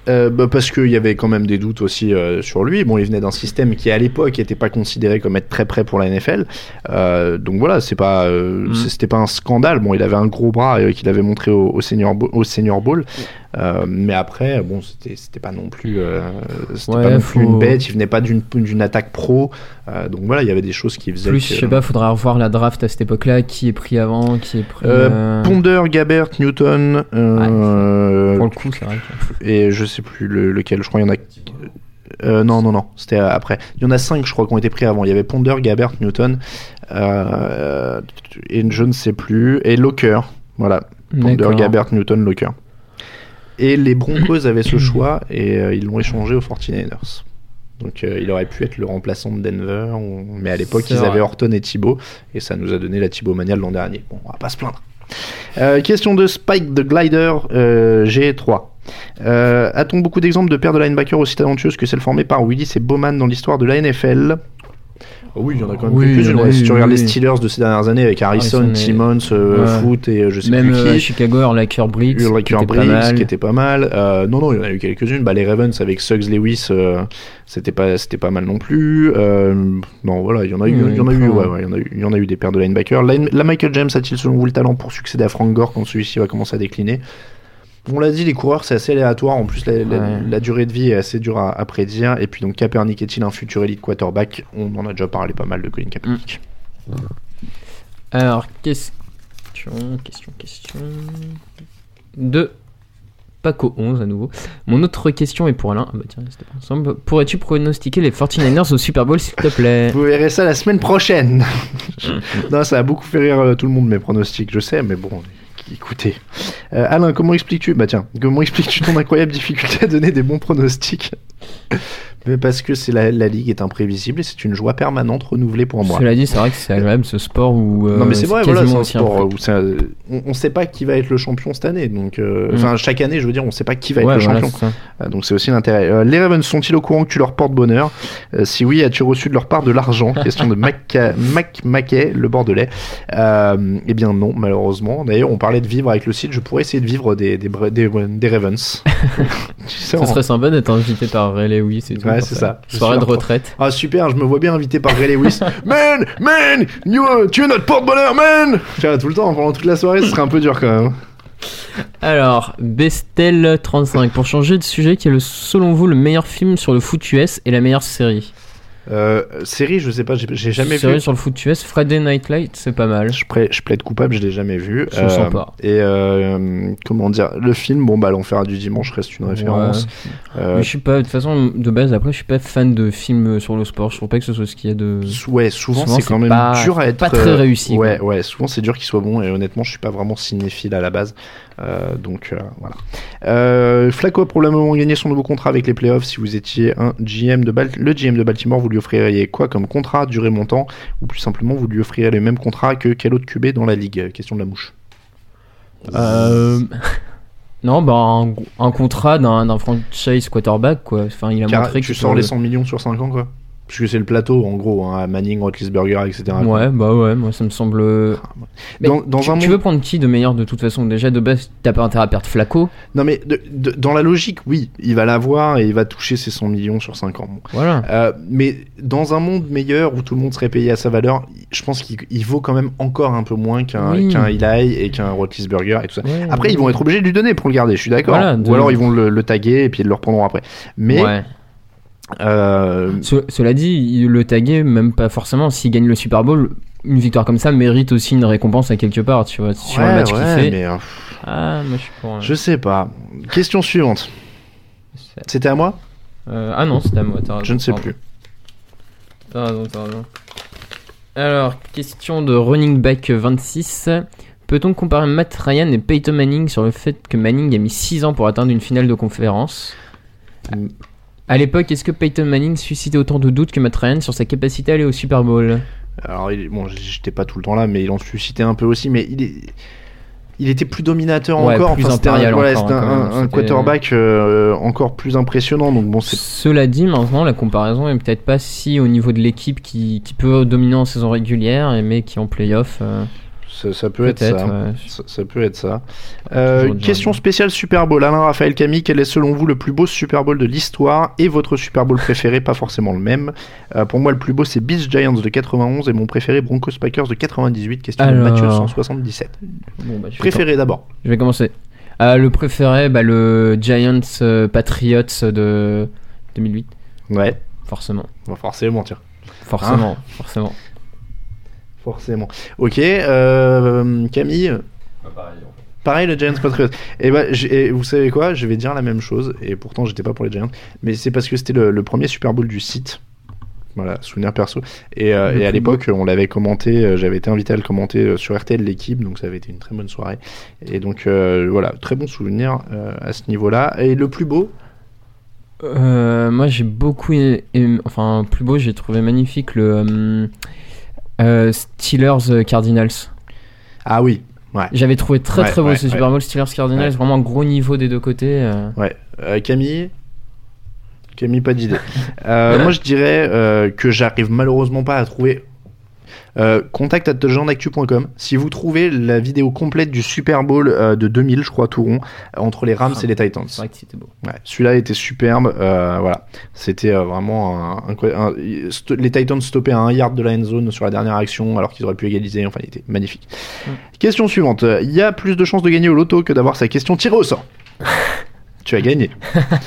Euh, bah, parce qu'il y avait quand même des doutes aussi euh, sur lui. Bon, il venait d'un système qui à l'époque n'était pas considéré comme être très prêt pour la NFL. Euh, donc voilà, c'est pas, Mm. c'était pas un scandale. Bon, il avait un gros bras qu'il avait montré au, au senior au senior bowl. Euh, mais après, bon, c'était, pas non plus, euh, Ouais, pas non plus une bête. Il venait pas d'une, attaque pro. Euh, donc voilà, il y avait des choses qui faisaient. Plus, que- je sais pas, faudra revoir la draft à cette époque-là. Qui est pris avant Qui est pris. Euh, Ponder, Gabbert, Newton. Pour le coup, c'est vrai. que- et je sais plus le- lequel, je crois qu'il y en a. Euh, non, non, non, c'était après. Il y en a cinq, je crois, qui ont été pris avant. Il y avait Ponder, Gabbert, Newton, euh, et je ne sais plus, et Locker. Voilà, Ponder. Gabbert, Newton, Locker. Et les Broncos avaient ce choix et euh, ils l'ont échangé aux 49ers. Donc euh, il aurait pu être le remplaçant de Denver, ou- mais à l'époque ils vrai. avaient Horton et Thibaut, et ça nous a donné la Thibaut Mania l'an dernier. Bon, on va pas se plaindre. Euh, question de Spike the Glider euh, G3. Euh, A-t-on beaucoup d'exemples de paires de linebackers aussi talentueuses que celles formées par Willis et Bowman dans l'histoire de la NFL oui, il y en a quand même Oui, quelques-unes. ouais. Si tu regardes les Steelers de ces dernières années avec Harrison, Harrison et- Simmons, euh, Ouais. Foot et euh, je sais Même plus euh, qui. Chicago, Urlacher Briggs. qui Urlacher pas Briggs, mal. qui était pas mal. Euh, non, non, il y en a eu quelques-unes. Bah, les Ravens avec Suggs Lewis, euh, c'était pas, c'était pas mal non plus. Euh, non, voilà, il y en a eu, il y en a eu, plein. ouais, ouais, il y en a eu, il y en a eu des paires de linebackers. La, la Michael James a-t-il selon vous le talent pour succéder à Frank Gore quand celui-ci va commencer à décliner? On l'a dit, les coureurs c'est assez aléatoire. En plus, la, la- Ouais. la durée de vie est assez dure à, à prédire. Et puis donc Kaepernick est-il un futur élite quarterback? On en a déjà parlé pas mal de Colin Kaepernick. Alors, question, question, question. De Paco 11 à nouveau. Mon autre question est pour Alain. Ah bah tiens, c'était ensemble. Pourrais-tu pronostiquer les 49ers au Super Bowl, s'il te plaît? Vous verrez ça la semaine prochaine. non, ça a beaucoup fait rire euh, tout le monde mes pronostics, je sais, mais bon, écoutez. Euh, Alain, comment expliques-tu Bah tiens, comment expliques-tu ton incroyable difficulté à donner des bons pronostics? Mais parce que c'est la, la ligue est imprévisible et c'est une joie permanente renouvelée pour moi. Cela dit, c'est vrai que c'est agréable ce sport où. euh, non mais c'est vrai, voilà, un sport où on, on sait pas qui va être le champion cette année, donc euh, Mm. enfin chaque année, je veux dire, on sait pas qui va être le voilà, champion. donc c'est aussi l'intérêt. Euh, les Ravens sont-ils au courant que tu leur portes bonheur? Euh, Si oui, as-tu reçu de leur part de l'argent? Question de Mac, Mac Mackay, le Bordelais. Eh bien non, malheureusement. D'ailleurs, on de vivre avec le site. Je pourrais essayer de vivre des, des, des, des Ravens. Tu sais, serait sympa d'être invité par Ray Lewis et tout. Ouais, c'est ça. Soirée de retraite. Ah super, je me vois bien invité par Ray Lewis. man, man, you, tu es notre porte-bonheur, man. Tu vois, tout le temps, pendant toute la soirée, ce serait un peu dur quand même. Alors, Bestel35, pour changer de sujet, quel est le- selon vous le meilleur film sur le foot US et la meilleure série? Euh, série, je sais pas, j'ai jamais série vu. sur le foot US, Friday Night Light, c'est pas mal. Je, je plaide coupable, je l'ai jamais vu. Je le sens pas. Et euh, comment dire, le film, bon bah l'enfer du dimanche reste une référence. Euh, Mais je suis pas, de toute façon, de base, après, je suis pas fan de films sur le sport. Je trouve pas que ce soit ce qu'il y a de. Ouais, souvent, Souvent, c'est quand même pas- dur à être. pas très euh, réussi, Ouais, quoi. ouais, souvent c'est dur qu'il soit bon et honnêtement, je suis pas vraiment cinéphile à la base. Euh, donc euh, voilà. Euh, Flacco a probablement gagné son nouveau contrat avec les playoffs. Si vous étiez un GM de Bal- le GM de Baltimore, vous lui offririez quoi comme contrat, durée montant, ou plus simplement vous lui offririez le même contrat que quel autre QB dans la ligue? Question de la mouche. Euh... Non, bah, un, un contrat d'un franchise quarterback, quoi. Enfin, il a Car montré tu sors les 100 millions sur 5 ans, quoi. Puisque c'est le plateau, en gros, hein, Manning, Roethlisberger, etc. Ouais, bah ouais, moi ça me semble. Mais Dans- dans tu, un tu monde- veux prendre qui de meilleur de toute façon? Déjà de base, t'as pas intérêt à perdre Flaco. Non mais de- de- dans la logique, oui, il va l'avoir et il va toucher ses 100 millions sur 5 ans. Bon. Voilà. Euh, mais dans un monde meilleur où tout le monde serait payé à sa valeur, je pense qu'il il vaut quand même encore un peu moins qu'un Oui. Eli et qu'un Roethlisberger et tout ça. Ouais, après, ouais. ils vont être obligés de lui donner pour le garder, je suis d'accord. Voilà, de- Ou alors ils vont le, le taguer et puis ils le reprendront après. Mais Ouais. Euh, Ce- cela dit, le taguer, même pas forcément, s'il gagne le Super Bowl, une victoire comme ça mérite aussi une récompense à quelque part, tu vois, sur le match ouais, qu'il fait. mais, euh, Ah, moi je suis pour. je sais pas. Question suivante. C'était à moi? Euh, ah non, c'était à moi, raison. Je ne sais pardon. plus. T'as raison, t'as raison. Alors, question de running back 26. Peut-on comparer Matt Ryan et Peyton Manning sur le fait que Manning a mis 6 ans pour atteindre une finale de conférence? Mm. À l'époque, est-ce que Peyton Manning suscitait autant de doutes que Matt Ryan sur sa capacité à aller au Super Bowl? Alors, il- bon, j'étais pas tout le temps là, mais il en suscitait un peu aussi. Mais il est. Il était plus dominateur Ouais, encore, plus enfin, c'était un, impérial voilà, encore, c'était quand un, même, un c'était- quarterback euh, encore plus impressionnant. Donc bon, Cela dit, maintenant, la comparaison est peut-être pas si au niveau de l'équipe qui, qui peut dominer en saison régulière, mais qui en playoff. euh, ça, ça peut être ça. ouais. ça. ça peut être ça. Euh, question spéciale Super Bowl. Alain Raphaël Camille, quel est selon vous le plus beau Super Bowl de l'histoire et votre Super Bowl préféré Pas forcément le même. Euh, pour moi, le plus beau c'est Beast Giants de 91 et mon préféré Broncos Packers de 98. Question de Alors. Mathieu 177. bon, bah, Préféré d'abord. Je vais commencer. Euh, le préféré, bah, le Giants euh, Patriots de 2008. Ouais, Forcément. bon, forcément, tiens. Forcément. Forcément. Forcément. Ok, euh, Camille Pareil, le Giants Patriots. Et bah, j'ai- et vous savez quoi? Je vais dire la même chose, et pourtant j'étais pas pour les Giants, mais c'est parce que c'était le, le premier Super Bowl du site. Voilà, souvenir perso. Et, euh, et à plus l'époque, on l'avait commenté, euh, j'avais été invité à le commenter sur RTL l'équipe, donc ça avait été une très bonne soirée. Et donc euh, voilà, très bon souvenir euh, à ce niveau-là. Et le plus beau? Euh, moi, j'ai beaucoup aimé. Enfin, plus beau, j'ai trouvé magnifique le Steelers euh, Cardinals. Ah oui, ouais. J'avais trouvé très Ouais, très beau ouais, ce. Super Bowl Steelers Cardinals. Vraiment un gros niveau des deux côtés. euh. Ouais. Euh, Camille? Camille, pas d'idée. Euh, moi, je dirais euh, que j'arrive malheureusement pas à trouver. Euh, contact at. Si vous trouvez la vidéo complète du Super Bowl euh, de 2000, je crois, tout rond, entre les Rams et les Titans. C'est vrai que c'était beau. Ouais, celui-là était superbe. euh, voilà, c'était euh, vraiment un, un- un- st- les Titans stoppaient à un yard de la end zone sur la dernière action, alors qu'ils auraient pu égaliser. Enfin, il était magnifique. Question suivante. Il y a plus de chances de gagner au loto que d'avoir sa question tirée au sort. Tu as gagné.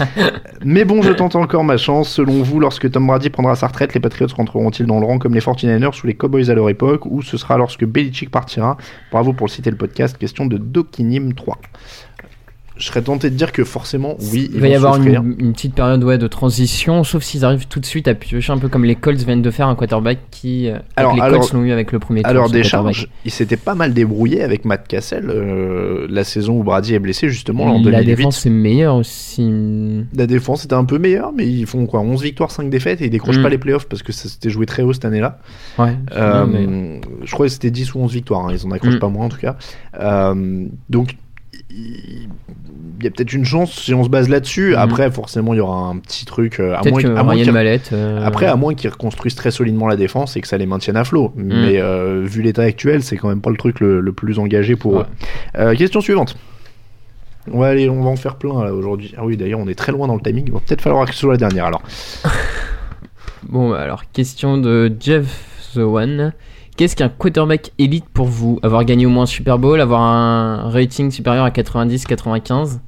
Mais bon, je tente encore ma chance. Selon vous, lorsque Tom Brady prendra sa retraite, les Patriots rentreront-ils dans le rang comme les 49ers ou les Cowboys à leur époque Ou ce sera lorsque Belichick partira? Bravo pour le citer le podcast. Question de Dokinim 3. Je serais tenté de dire que forcément, oui, Il va y avoir une, une petite période ouais, de transition, sauf s'ils arrivent tout de suite à piocher un peu comme les Colts viennent de faire un quarterback qui. euh, Alors- les alors- Colts l'ont eu avec le premier tour. Alors des charges, il s'était pas mal débrouillé avec Matt Cassel euh, la saison où Brady est blessé justement en La 2008. défense est meilleure aussi. La défense était un peu meilleure, mais ils font quoi 11 victoires, 5 défaites et ils décrochent Mm. pas les playoffs parce que ça s'était joué très haut cette année-là. Ouais. Euh, mais- Je crois que c'était 10 ou 11 victoires, hein, ils en accrochent Mm. pas moins en tout cas. Euh, donc il y a peut-être une chance si on se base là-dessus. Mm. Après, forcément, il y aura un petit truc. euh, à moins, que à moins Ryan qu'ils- Mallett, euh, Après, à moins qu'ils reconstruisent très solidement la défense et que ça les maintienne à flot. Mm. Mais euh, vu l'état actuel, c'est quand même pas le truc le, le plus engagé pour Ouais. eux. Question suivante. On va aller, on va en faire plein là aujourd'hui. Ah oui, d'ailleurs, on est très loin dans le timing. Il va peut-être falloir que ce soit la dernière alors. Bon, bah, alors, question de Jeff The One. Qu'est-ce qu'un quarterback élite pour vous Avoir gagné au moins un Super Bowl, avoir un rating supérieur à 90-95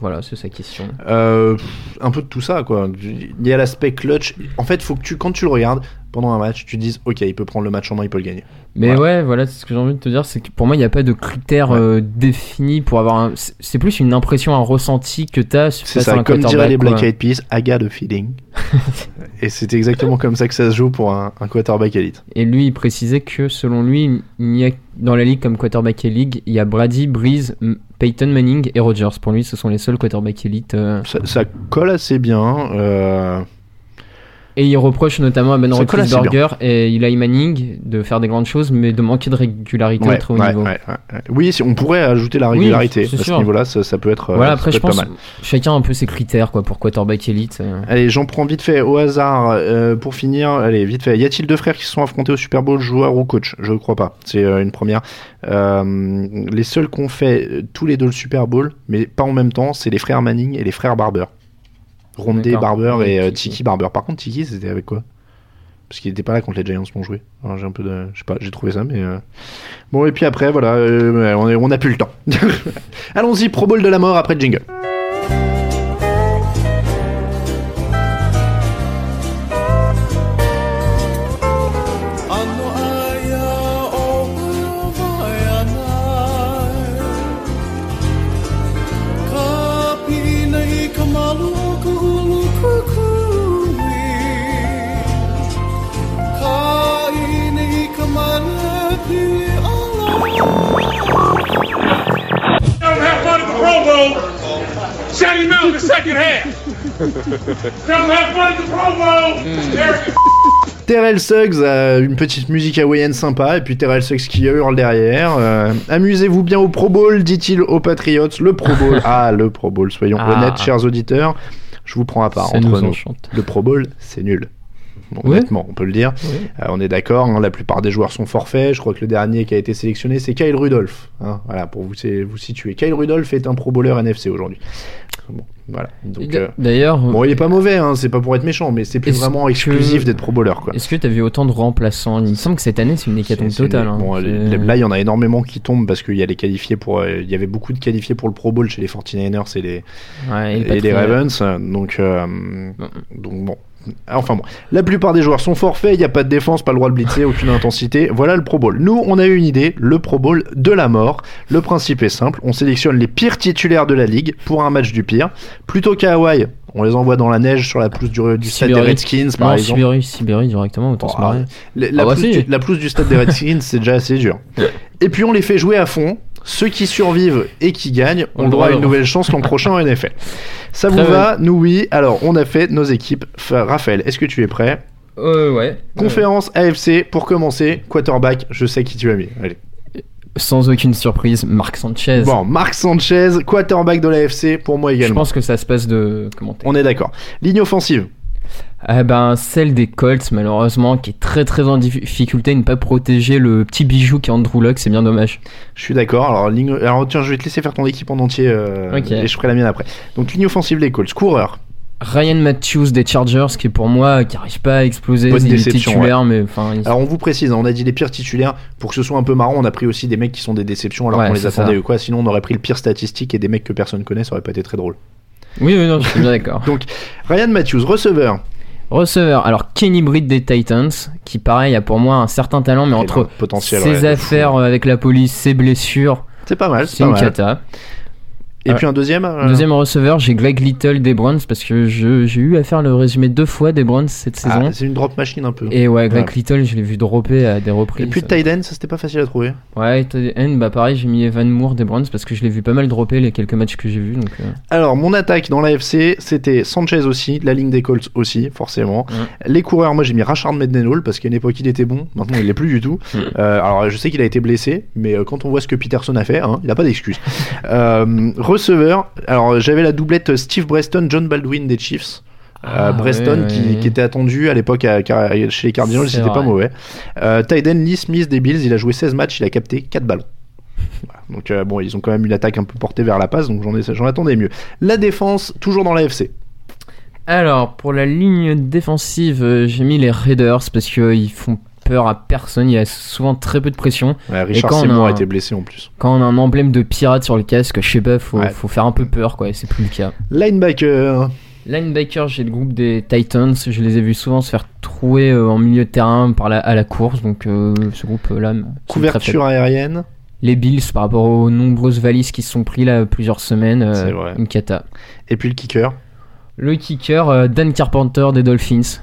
Voilà, c'est sa question. Euh, un peu de tout ça, quoi. Il y a l'aspect clutch. En fait, faut que tu, quand tu le regardes pendant un match, tu te dises, ok, il peut prendre le match en main, il peut le gagner. Mais Voilà. ouais, voilà, c'est ce que j'ai envie de te dire, c'est que pour moi, il n'y a pas de critères euh, définis pour avoir un... c'est- C'est plus une impression, un ressenti que t'as C'est face à ça, un comme diraient les Black. Eyed Peas, I got a feeling. Et c'est exactement comme ça que ça se joue pour un, un quarterback élite. Et lui, il précisait que selon lui, il n'y a dans la ligue comme quarterback élite, il y a Brady, Breeze, Peyton Manning et Rodgers. Pour lui, ce sont les seuls quarterbacks élites. euh. Ça, ça colle assez bien. euh, Et il reproche notamment à Ben Roethlisberger et Eli Manning de faire des grandes choses, mais de manquer de régularité ouais, au très haut ouais, niveau. ouais, ouais, ouais. Oui, si- on pourrait ajouter la Oui, régularité c'est à ce niveau-là, ça, ça peut être, euh, Voilà, après, je être pas pense mal. chacun a un peu ses critères quoi, pour quarterback élite. euh. Allez, j'en prends vite fait au hasard euh, pour finir. Allez, vite fait. Y a-t-il deux frères qui se sont affrontés au Super Bowl, joueur ou coach? Je ne crois pas. C'est euh, une première. Euh, les seuls qu'on fait tous les deux le Super Bowl, mais pas en même temps, c'est les frères Manning et les frères Barber. Rondé. Barber et euh, Tiki. Tiki Barber. Par contre, Tiki, c'était avec quoi? Parce qu'il n'était pas là quand les Giants l'ont joué. Alors j'ai un peu de, je sais pas, j'ai trouvé ça, mais euh, bon. Et puis après, voilà, euh, on, est- on a plus le temps. Allons-y, Pro Bowl de la mort après le jingle. Second half. Don't have fun at the Pro Bowl. Eric Terrell Suggs a une petite musique hawaïenne sympa, et puis Terrell Suggs qui hurle derrière. Euh, Amusez-vous bien au Pro Bowl, dit-il aux Patriots. Le Pro Bowl. Ah, le Pro Bowl, soyons Ah. honnêtes, chers auditeurs. Je vous prends à part Ça entre nous. Le Pro Bowl, c'est nul. Bon. Honnêtement, on peut le dire. Euh, on est d'accord, hein, la plupart des joueurs sont forfaits. Je crois que le dernier qui a été sélectionné, c'est Kyle Rudolph. hein. voilà, pour vous, vous situer. Kyle Rudolph est un Pro Bowler NFC aujourd'hui. Bon, voilà. Euh, D'ailleurs, bon, il est pas mauvais, hein, c'est pas pour être méchant, mais c'est plus vraiment que- exclusif d'être Pro Bowler, quoi. est-ce que tu as vu autant de remplaçants? Il me semble que cette année, c'est une hécatombe totale. une- hein. bon, là, il y en a énormément qui tombent parce qu'il y a les qualifiés pour. euh, Il y avait beaucoup de qualifiés pour le Pro Bowl chez les 49ers et les, Ouais, et le et les. Ravens. Donc, euh, donc bon. Enfin bon, la plupart des joueurs sont forfaits, il n'y a pas de défense, pas le droit de blitzer, aucune intensité. Voilà le Pro Bowl. Nous, on a eu une idée, le Pro Bowl de la mort. Le principe est simple, on sélectionne les pires titulaires de la ligue pour un match du pire. Plutôt qu'à Hawaï, on les envoie dans la neige sur la pelouse du, du stade des. Redskins, par non, exemple. Sibérie, Sibérie directement, autant se marrer. la, la Ah bah pelouse si. du, la pelouse du stade des Redskins, c'est déjà assez dur. Et puis on les fait jouer à fond. Ceux qui survivent et qui gagnent ont le droit à une nouvelle chance l'an prochain en NFL. Ça vous va Nous oui. Alors on a fait nos équipes. Enfin, Raphaël, est-ce que tu es prêt? Euh, ouais. Conférence AFC pour commencer. Quarterback, je sais qui tu as mis. Allez. sans aucune surprise, Marc Sanchez. Bon, Marc Sanchez, quarterback de l'AFC, pour moi également. Je pense que ça se passe de commenter. On est d'accord. Ligne offensive. Eh ben, celle des Colts, malheureusement, qui est très très en difficulté de ne pas protéger le petit bijou qui est Andrew Luck, c'est bien dommage. Je suis d'accord. Alors, ligne... Alors, tiens, je vais te laisser faire ton équipe en entier euh, et je ferai la mienne après. Donc, ligne offensive, les Colts. Coureur. Ryan Matthews des Chargers, qui est pour moi, qui arrive pas à exploser, Bonne il est titulaire, ouais. mais enfin. il- Alors, on vous précise, hein, on a dit les pires titulaires. Pour que ce soit un peu marrant, on a pris aussi des mecs qui sont des déceptions alors Ouais, qu'on les attendait ça. ou quoi. Sinon, on aurait pris le pire statistique et des mecs que personne connaît, ça aurait pas été très drôle. Oui, oui, non, je suis bien d'accord. Donc, Ryan Matthews, receveur. Receveur, alors Kenny Britt des Titans, qui pareil a pour moi un certain talent, mais Quel entre potentiel, ses ouais, affaires euh, avec la police, ses blessures, C'est pas mal, c'est une mal. cata. Et Euh, puis un deuxième euh, Deuxième receveur, j'ai Greg Little des Browns parce que j'ai eu à faire le résumé deux fois des Browns cette ah, saison. c'est une drop machine un peu. Et ouais, Greg Ouais. Little, je l'ai vu dropper à des reprises. Et puis Tyden, ça c'était pas facile à trouver. Ouais, tight end, bah pareil, j'ai mis Evan Moore des Browns parce que je l'ai vu pas mal dropper les quelques matchs que j'ai vus. Donc, euh, Alors, mon attaque dans l'AFC, c'était Sanchez aussi, la ligne des Colts aussi, forcément. Les coureurs, moi j'ai mis Rashard Mendenhall parce qu'à une époque il était bon, maintenant il l'est plus du tout. Alors, je sais qu'il a été blessé, mais quand on voit ce que Peterson a fait, hein, il a pas d'excuse. Receveur, alors j'avais la doublette Steve Breston, John Baldwin des Chiefs. Euh, Ah, Breston qui, était attendu à l'époque chez les Cardinals, c'était pas mauvais. Euh, Tyden Lee Smith des Bills, il a joué 16 matchs, il a capté 4 ballons. Voilà. Donc euh, bon, ils ont quand même une attaque un peu portée vers la passe, donc j'en, ai, j'en attendais mieux. La défense, toujours dans la FC. Alors, pour la ligne défensive, euh, j'ai mis les Raiders parce qu'ils font peur à personne. Il y a souvent très peu de pression. Ouais, Richard quand on Seymour a un- été blessé en plus. Quand on a un emblème de pirate sur le casque, je sais pas, faut, Ouais. faut faire un peu peur, quoi, et c'est plus le cas. Linebacker, Linebacker, j'ai le groupe des Titans. Je les ai vus souvent se faire trouer euh, en milieu de terrain par la, à la course. Donc, euh, ce groupe-là. couverture aérienne. Les Bills, par rapport aux nombreuses valises qui se sont pris là plusieurs semaines, euh, C'est vrai. une cata. Et puis le kicker. Le kicker, euh, Dan Carpenter des Dolphins.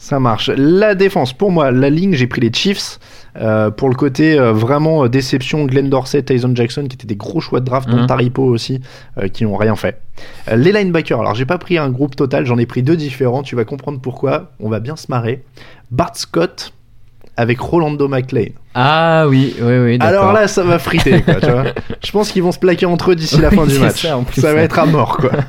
Ça marche. La défense, pour moi, la ligne, j'ai pris les Chiefs. euh, pour le côté euh, vraiment euh, déception, Glenn Dorsey, Tyson Jackson, qui étaient des gros choix de draft, dont Mhm. Taripo aussi, euh, qui n'ont rien fait. Euh, les linebackers, alors j'ai pas pris un groupe total, j'en ai pris deux différents, tu vas comprendre pourquoi, on va bien se marrer. Bart Scott avec Rolando McLean. Ah oui, oui, oui. Alors là, ça va friter, quoi, tu vois. Je pense qu'ils vont se plaquer entre eux d'ici la Oui, fin du match. ça, va ouais. être à mort, quoi.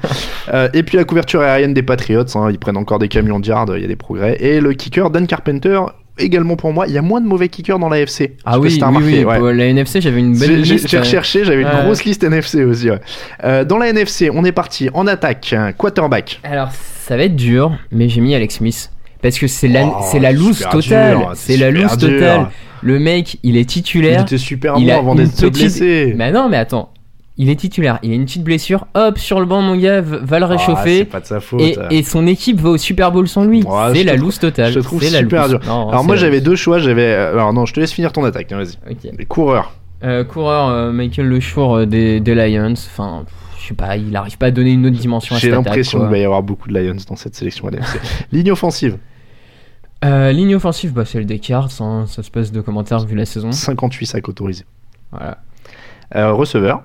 Euh, et puis la couverture aérienne des Patriots, hein, ils prennent encore des camions de yard, il y a des progrès. Et le kicker, Dan Carpenter, également pour moi, il y a moins de mauvais kickers dans la FC. Je Ah oui, oui, oui. ouais. La NFC, j'avais une belle liste. j'ai euh, recherché, j'avais une grosse liste NFC aussi. Ouais. Euh, dans la NFC, on est parti en attaque, quarterback. Alors, ça va être dur, mais j'ai mis Alex Smith. Parce que c'est la, Oh, c'est la loose super totale. c'est la loose totale. Le mec, il est titulaire. Il était super il bon avant d'être petite- blessé. Mais non, mais attends. Il est titulaire. Il a une petite blessure. Hop, sur le banc, mon gars, va le Ah, c'est réchauffer. pas de sa faute. et, et son équipe va au Super Bowl sans lui. C'est la loose totale. Je trouve C'est la super loose. dur. Non, Alors moi la j'avais loose. deux choix, j'avais euh, alors non, je te laisse finir ton attaque, tiens, vas-y. Les coureurs. Euh, coureur euh, Michael Le Chour euh, des, des Lions. Enfin, pff, je sais pas, il arrive pas à donner une autre dimension à J'ai l'impression qu'il va y avoir beaucoup de Lions dans cette sélection LFC. Ligne offensive, Euh, ligne offensive, bah, c'est le Descartes, hein, ça se passe de commentaires vu la saison. 58 sacs autorisés. Voilà. Euh, receveur,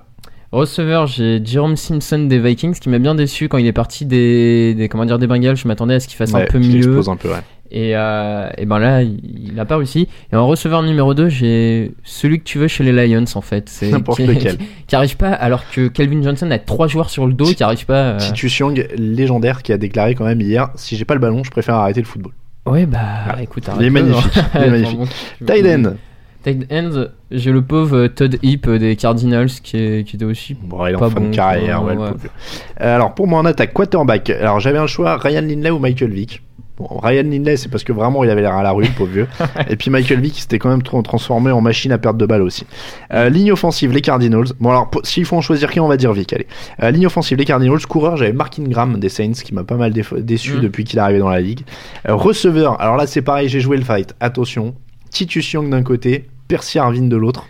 Receveur, j'ai Jerome Simpson des Vikings qui m'a bien déçu quand il est parti des, des comment dire des Bengals. Je m'attendais à ce qu'il fasse un peu mieux. un peu, ouais. Et, euh, et ben là, il, il a pas réussi. Et en receveur numéro 2, j'ai celui que tu veux chez les Lions en fait. C'est N'importe qui, lequel. Qui, qui arrive pas, alors que Calvin Johnson a trois joueurs sur le dos qui arrivent pas. euh, Titus Young, légendaire, qui a déclaré quand même hier si j'ai pas le ballon, je préfère arrêter le football. Ouais, bah écoute, Il est magnifique, hein. il est magnifique. tu- Tight end. J'ai le pauvre euh, Todd Heap euh, des Cardinals qui, est, qui était aussi Bon, il est en pas fin bon, de carrière, ouais, le. Euh, alors pour moi en attaque, quarterback. Alors j'avais un choix, Ryan Lindley ou Michael Vick? Bon, Ryan Lindley, c'est parce que vraiment il avait l'air à la rue, le pauvre vieux. Et puis Michael Vick, il s'était quand même transformé en machine à perdre de balles aussi. Euh, ligne offensive, les Cardinals. Bon alors, s'il faut en choisir qui, on va dire Vick. Allez. Euh, ligne offensive, les Cardinals. Coureur, j'avais Mark Ingram des Saints, qui m'a pas mal déçu Mhm. depuis qu'il est arrivé dans la ligue. Euh, receveur, alors là c'est pareil, j'ai joué le fight. Attention, Titus Young d'un côté, Percy Harvin de l'autre.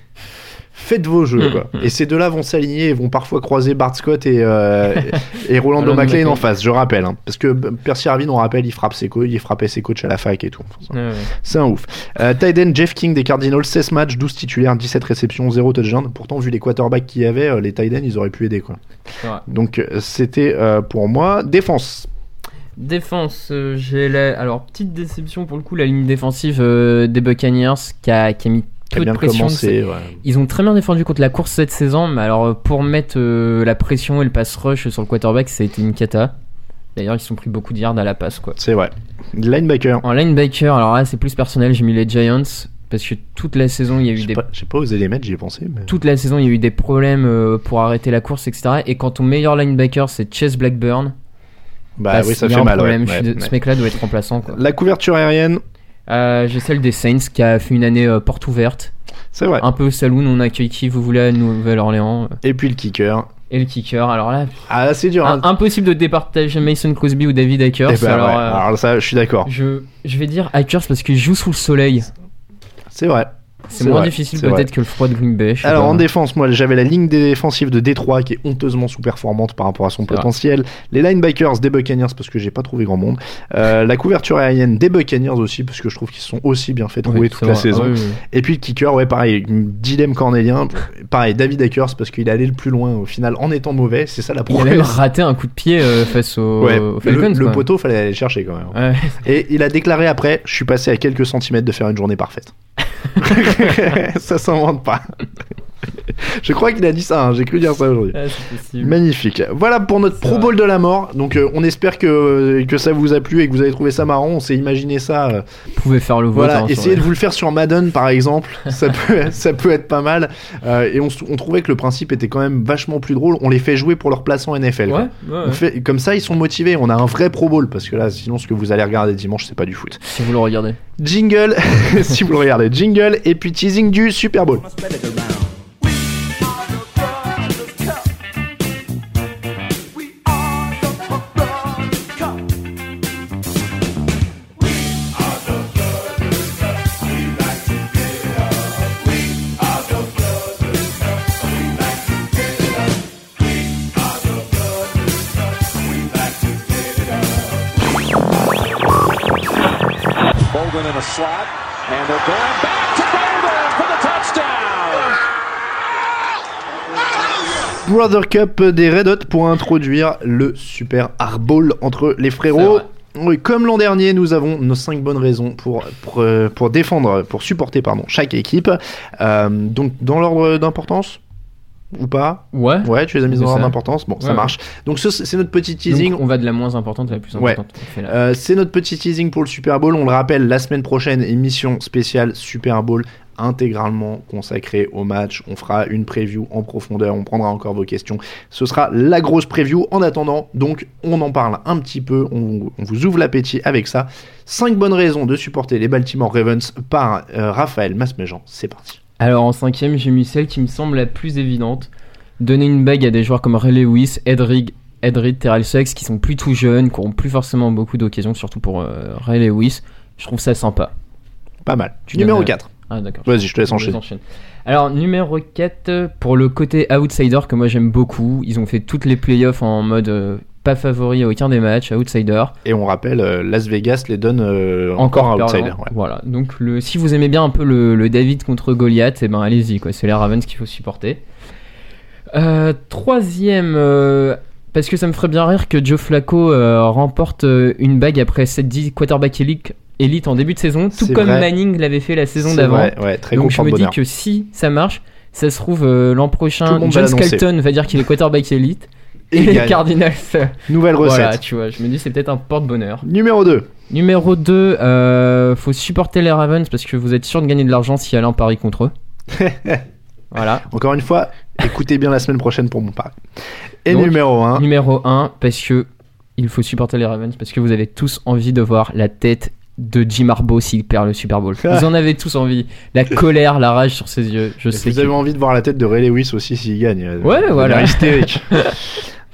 Faites vos jeux, Mhm. quoi. Et ces deux-là vont s'aligner et vont parfois croiser Bart Scott et, euh, et Rolando McLean en face, je rappelle. hein. Parce que Percy Harvin, on rappelle, il frappe ses il frappait ses coachs à la fac et tout. Ouais, ouais. C'est un ouf. Euh, end, Jeff King des Cardinals, 16 matchs, 12 titulaires, 17 réceptions, 0 touchdown. Pourtant, vu les quarterbacks qu'il y avait, euh, les ends, ils auraient pu aider, quoi. Donc, euh, c'était pour moi. Défense. Défense, j'ai la... alors petite déception pour le coup la ligne défensive des Buccaneers qui a, qui a mis peu bien de pression. commencé, c'est- ouais. Ils ont très bien défendu contre la course cette saison, mais alors euh, pour mettre euh, la pression et le pass rush sur le quarterback, ça a été une cata. D'ailleurs, ils se sont pris beaucoup de yards à la passe, quoi. C'est vrai. Linebacker. En linebacker, alors là, c'est plus personnel. J'ai mis les Giants parce que toute la saison, il y a eu des pas, j'ai pas osé les mettre, j'y ai pensé. Mais... toute la saison, il y a eu des problèmes euh, pour arrêter la course, etc. Et quand ton meilleur linebacker, c'est Chase Blackburn, Bah oui, ça fait mal. problème. Ouais, ouais. Ce mec-là doit être remplaçant, quoi. La couverture aérienne, J'ai celle des Saints qui a fait une année euh, porte ouverte. c'est vrai. Un peu saloon, on accueille qui vous voulez à Nouvelle-Orléans. euh, Et puis le kicker. Et le kicker, alors là, Ah, c'est dur. hein. impossible de départager Mason Crosby ou David Akers. Eh ben, alors, ouais. euh, Alors ça, je suis d'accord. je, je vais dire Akers parce qu'il joue sous le soleil. C'est vrai. C'est moins vrai, difficile peut-être que le froid de Green Bay. Alors pas. en défense, moi j'avais la ligne défensive de Détroit qui est honteusement sous-performante par rapport à son C'est vrai. potentiel. Les linebackers des Buccaneers parce que j'ai pas trouvé grand monde. Euh, la couverture aérienne des Buccaneers aussi parce que je trouve qu'ils se sont aussi bien fait trouver Oui, toute la vrai. saison. Ah oui, oui. Et puis le kicker, ouais pareil, dilemme cornélien. Pareil, David Akers parce qu'il est allé le plus loin au final en étant mauvais. C'est ça la Il a même promesse. raté un coup de pied euh, face aux, Ouais, Falcons. le poteau fallait aller le chercher quand même. Ouais. Et il a déclaré après, je suis passé à quelques centimètres de faire une journée parfaite. ça s'invente pas. Je crois qu'il a dit ça, hein, j'ai cru dire ça aujourd'hui. Ah. Magnifique. Voilà pour notre Pro. Bowl de la mort. Donc euh, on espère que, que ça vous a plu et que vous avez trouvé ça marrant. On s'est imaginé ça. euh, Vous pouvez faire le vote. voilà, hein, essayez de vous le faire sur Madden par exemple. ça, peut, ça peut être pas mal. Euh, et on, trouvait que le principe était quand même vachement plus drôle. On les fait jouer pour leur place en NFL. Ouais, ouais, On ouais. fait, comme ça, ils sont motivés. On a un vrai Pro Bowl parce que là, sinon, ce que vous allez regarder dimanche, c'est pas du foot. Si vous le regardez. Jingle, si vous le regardez, jingle et puis teasing du Super Bowl. In a slot, and they're going back to for the touchdown. Brother Cup des Red Hot pour introduire le Super Bowl entre les frérots. Oui, comme l'an dernier, nous avons nos 5 bonnes raisons pour, pour, pour défendre, pour supporter pardon, chaque équipe. Euh, donc, dans l'ordre d'importance ou pas Ouais. Ouais, tu les as mis C'est dans l'ordre ça. d'importance. Bon, ça Ouais, ouais. marche. Donc, ce- c'est notre petit teasing. Donc, on va de la moins importante à la plus Ouais. importante. La- Euh, c'est notre petit teasing pour le Super Bowl. On le rappelle, la semaine prochaine, émission spéciale Super Bowl intégralement consacrée au match. On fera une preview en profondeur. On prendra encore vos questions. Ce sera la grosse preview. En attendant, donc, on en parle un petit peu. On, on vous ouvre l'appétit avec ça. 5 bonnes raisons de supporter les Baltimore Ravens par euh, Raphaël Masméjean. C'est parti. Alors en cinquième, j'ai mis celle qui me semble la plus évidente. Donner une bague à des joueurs comme Ray Lewis, Edrig, Edrid, Terrell Suggs, qui sont plus tout jeunes, qui n'ont plus forcément beaucoup d'occasions, surtout pour euh, Ray Lewis. Je trouve ça sympa. Pas mal. Tu Numéro donnes, euh, 4. Ah d'accord. Vas-y, je te laisse enchaîner. enchaîne. Alors numéro 4, pour le côté outsider que moi j'aime beaucoup, ils ont fait toutes les playoffs en mode euh, pas favori à aucun des matchs, outsider. Et on rappelle, euh, Las Vegas les donne euh, encore, perdant. outsider. ouais. Voilà. Donc le, si vous aimez bien un peu le, le David contre Goliath, et ben allez-y quoi. C'est les Ravens qu'il faut supporter. Euh, troisième, euh, parce que ça me ferait bien rire que Joe Flacco remporte une bague après cette 10 quarterback élite, élite en début de saison, tout comme vrai. Manning l'avait fait la saison d'avant. ouais, Donc je me dis que si ça marche, ça se trouve l'an prochain, John. Skelton va dire qu'il est quarterback élite. Et Et, les. Cardinals. euh, Nouvelle recette. Voilà, tu vois, je me dis c'est peut-être un porte-bonheur. Numéro 2. Numéro 2, euh, faut supporter les Ravens parce que vous êtes sûr de gagner de l'argent si Alain parie contre eux. voilà. Encore une fois, écoutez bien la semaine prochaine pour mon pari. Et Donc, numéro 1. Numéro 1, parce que il faut supporter les Ravens parce que vous avez tous envie de voir la tête de Jim Harbaugh s'il perd le Super Bowl. Vous en avez tous envie. La colère, la rage sur ses yeux. Je sais Vous que- avez envie de voir la tête de Ray Lewis aussi s'il gagne. Ouais, Ça voilà. hystérique.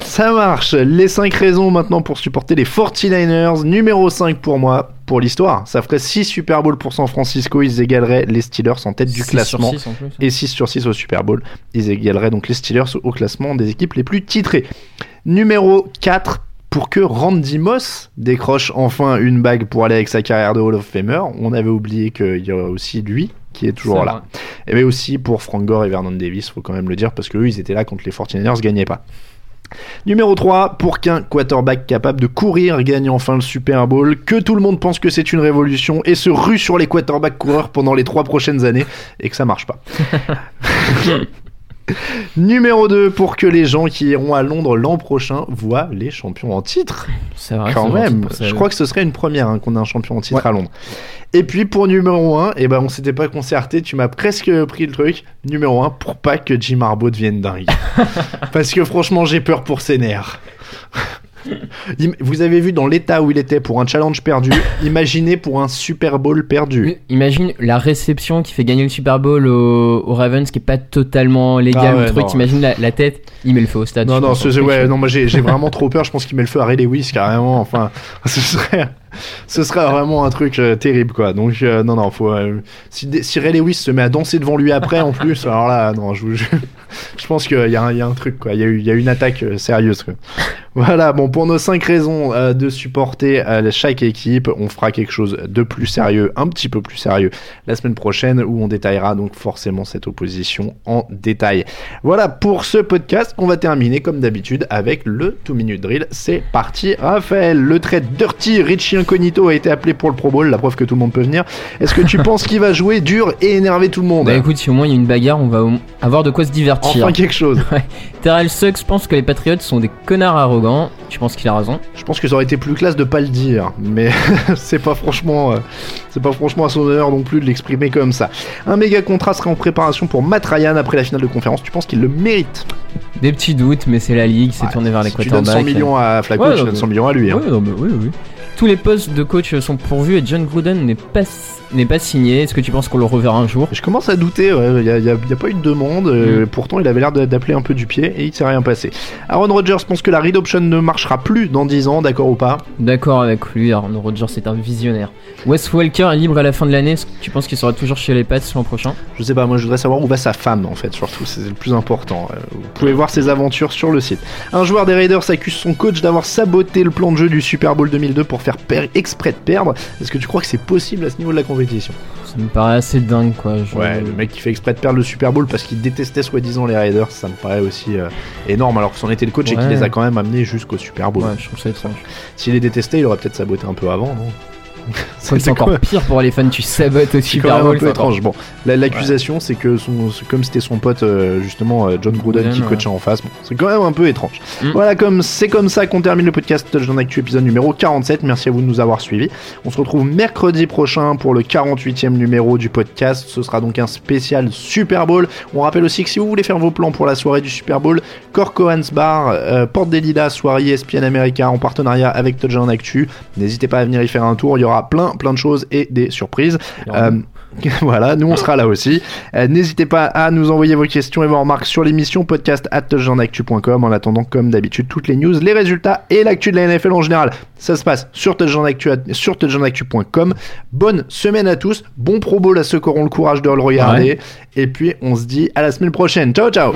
Ça marche. Les 5 raisons maintenant pour supporter les 49ers. Numéro 5 pour moi, pour l'histoire. Ça ferait 6 Super Bowl pour San Francisco. Ils égaleraient les Steelers en tête du classement. sur six en plus. Et 6 sur 6 au Super Bowl. Ils égaleraient donc les Steelers au classement des équipes les plus titrées. Numéro 4. Pour que Randy Moss décroche enfin une bague pour aller avec sa carrière de Hall of Famer, on avait oublié qu'il y a aussi lui qui est toujours là. vrai. Et mais aussi pour Frank Gore et Vernon Davis, faut quand même le dire, parce qu'eux, ils étaient là quand les 49ers gagnaient pas. Numéro 3, pour qu'un quarterback capable de courir gagne enfin le Super Bowl, que tout le monde pense que c'est une révolution et se rue sur les quarterbacks coureurs pendant les trois prochaines années et que ça marche pas. Numéro 2, pour que les gens qui iront à Londres l'an prochain voient les champions en titre. C'est vrai. Quand même, je crois que ce serait une première hein, qu'on ait un champion en titre Ouais. à Londres. Et puis pour numéro 1, eh ben on s'était pas concerté, tu m'as presque pris le truc. Numéro 1, pour pas que Jim Harbaugh devienne dingue. Parce que franchement, j'ai peur pour ses nerfs. Vous avez vu dans l'état où il était pour un challenge perdu, imaginez pour un Super Bowl perdu. Oui, Imagine la réception qui fait gagner le Super Bowl au, au Ravens qui est pas totalement légal Ah ou ouais, le truc. non. T'imagines la, la tête, il met le feu au stade. Non, non, ce- ouais, non, moi j'ai vraiment trop peur. Je pense qu'il met le feu à Ray Lewis carrément. Enfin, ce serait, ce serait vraiment un truc euh, terrible quoi. Donc, euh, non, non, faut. euh, si, si Ray Lewis se met à danser devant lui après en plus, alors là, non, je, je, je pense qu'il y, y a un truc quoi. Il y y a une attaque sérieuse. Voilà, bon, pour nos cinq raisons de supporter chaque équipe, on fera quelque chose de plus sérieux, un petit peu plus sérieux, la semaine prochaine où on détaillera donc forcément cette opposition en détail. Voilà pour ce podcast qu'on va terminer comme d'habitude avec le 2 minute drill. C'est parti, Raphaël. Le trait dirty Richie Incognito a été appelé pour le Pro Bowl, la preuve que tout le monde peut venir. Est-ce que tu penses qu'il va jouer dur et énerver tout le monde Bah écoute, si au moins il y a une bagarre, on va avoir de quoi se divertir. Enfin quelque chose. Ouais. Terrell Suggs pense que les Patriots sont des connards arrogants. Je pense qu'il a raison. Je pense que ça aurait été plus classe de pas le dire, mais c'est pas franchement, euh, c'est pas franchement à son honneur non plus de l'exprimer comme ça. Un méga contrat serait en préparation pour Matt Ryan après la finale de conférence. Tu penses qu'il le mérite Des petits doutes, mais c'est la ligue, c'est Ouais, tourné vers les Si tu donnes quarterbacks. 100 millions à Flacco, Ouais, tu donnes mais- 100 millions à lui. hein. Non, mais oui, oui. Tous les postes de coach sont pourvus et John Gruden n'est pas, n'est pas signé. Est-ce que tu penses qu'on le reverra un jour? Je commence à douter, ouais, il n'y a, pas eu de demande, euh, Mm. pourtant il avait l'air d'appeler un peu du pied et il s'est rien passé. Aaron Rodgers pense que la read option ne marchera plus dans 10 ans, d'accord ou pas? D'accord avec lui, Aaron Rodgers c'est un visionnaire. Wes Welker est libre à la fin de l'année. Est-ce que tu penses qu'il sera toujours chez les Pats l'an prochain? Je sais pas, moi je voudrais savoir où va sa femme en fait, surtout, c'est le plus important. Euh, Vous pouvez voir ses aventures sur le site. Un joueur des Raiders accuse son coach d'avoir saboté le plan de jeu du Super Bowl 2002 pour faire exprès de perdre. Est-ce que tu crois que c'est possible à ce niveau de la compétition Ça me paraît assez dingue quoi. Je- Ouais, le mec qui fait exprès de perdre le Super Bowl parce qu'il détestait soi-disant les Raiders, ça me paraît aussi euh, énorme alors que c'en était le coach et qu'il Ouais. les a quand même amenés jusqu'au Super Bowl. Ouais, je trouve ça étrange. S'il les détestait, il aurait peut-être saboté un peu avant, non? C'est encore quoi pire pour les fans, tu sabotes au C'est un peu étrange. Bon, la- l'accusation, c'est que son, comme c'était son pote, euh, justement, euh, John Gruden, qui ouais. coachait en face, bon, c'est quand même un peu étrange. Mm. Voilà, comme c'est comme ça qu'on termine le podcast Touchdown Actu épisode numéro 47. Merci à vous de nous avoir suivis. On se retrouve mercredi prochain pour le 48e numéro du podcast. Ce sera donc un spécial Super Bowl. On rappelle aussi que si vous voulez faire vos plans pour la soirée du Super Bowl, Corcoran's Bar, euh, Porte des Lilas, soirée ESPN America en partenariat avec Touchdown Actu. N'hésitez pas à venir y faire un tour. Il y aura plein, plein de choses et des surprises. Euh, voilà, nous on sera là aussi. Euh, N'hésitez pas à nous envoyer vos questions et vos remarques sur l'émission podcast at. En attendant, comme d'habitude, toutes les news, les résultats et l'actu de la NFL en général. Ça se passe sur touchdownactu.com. Bonne semaine à tous. Bon Pro Bowl à ceux qui auront le courage de le regarder. Et puis on se dit à la semaine prochaine. Ciao, ciao.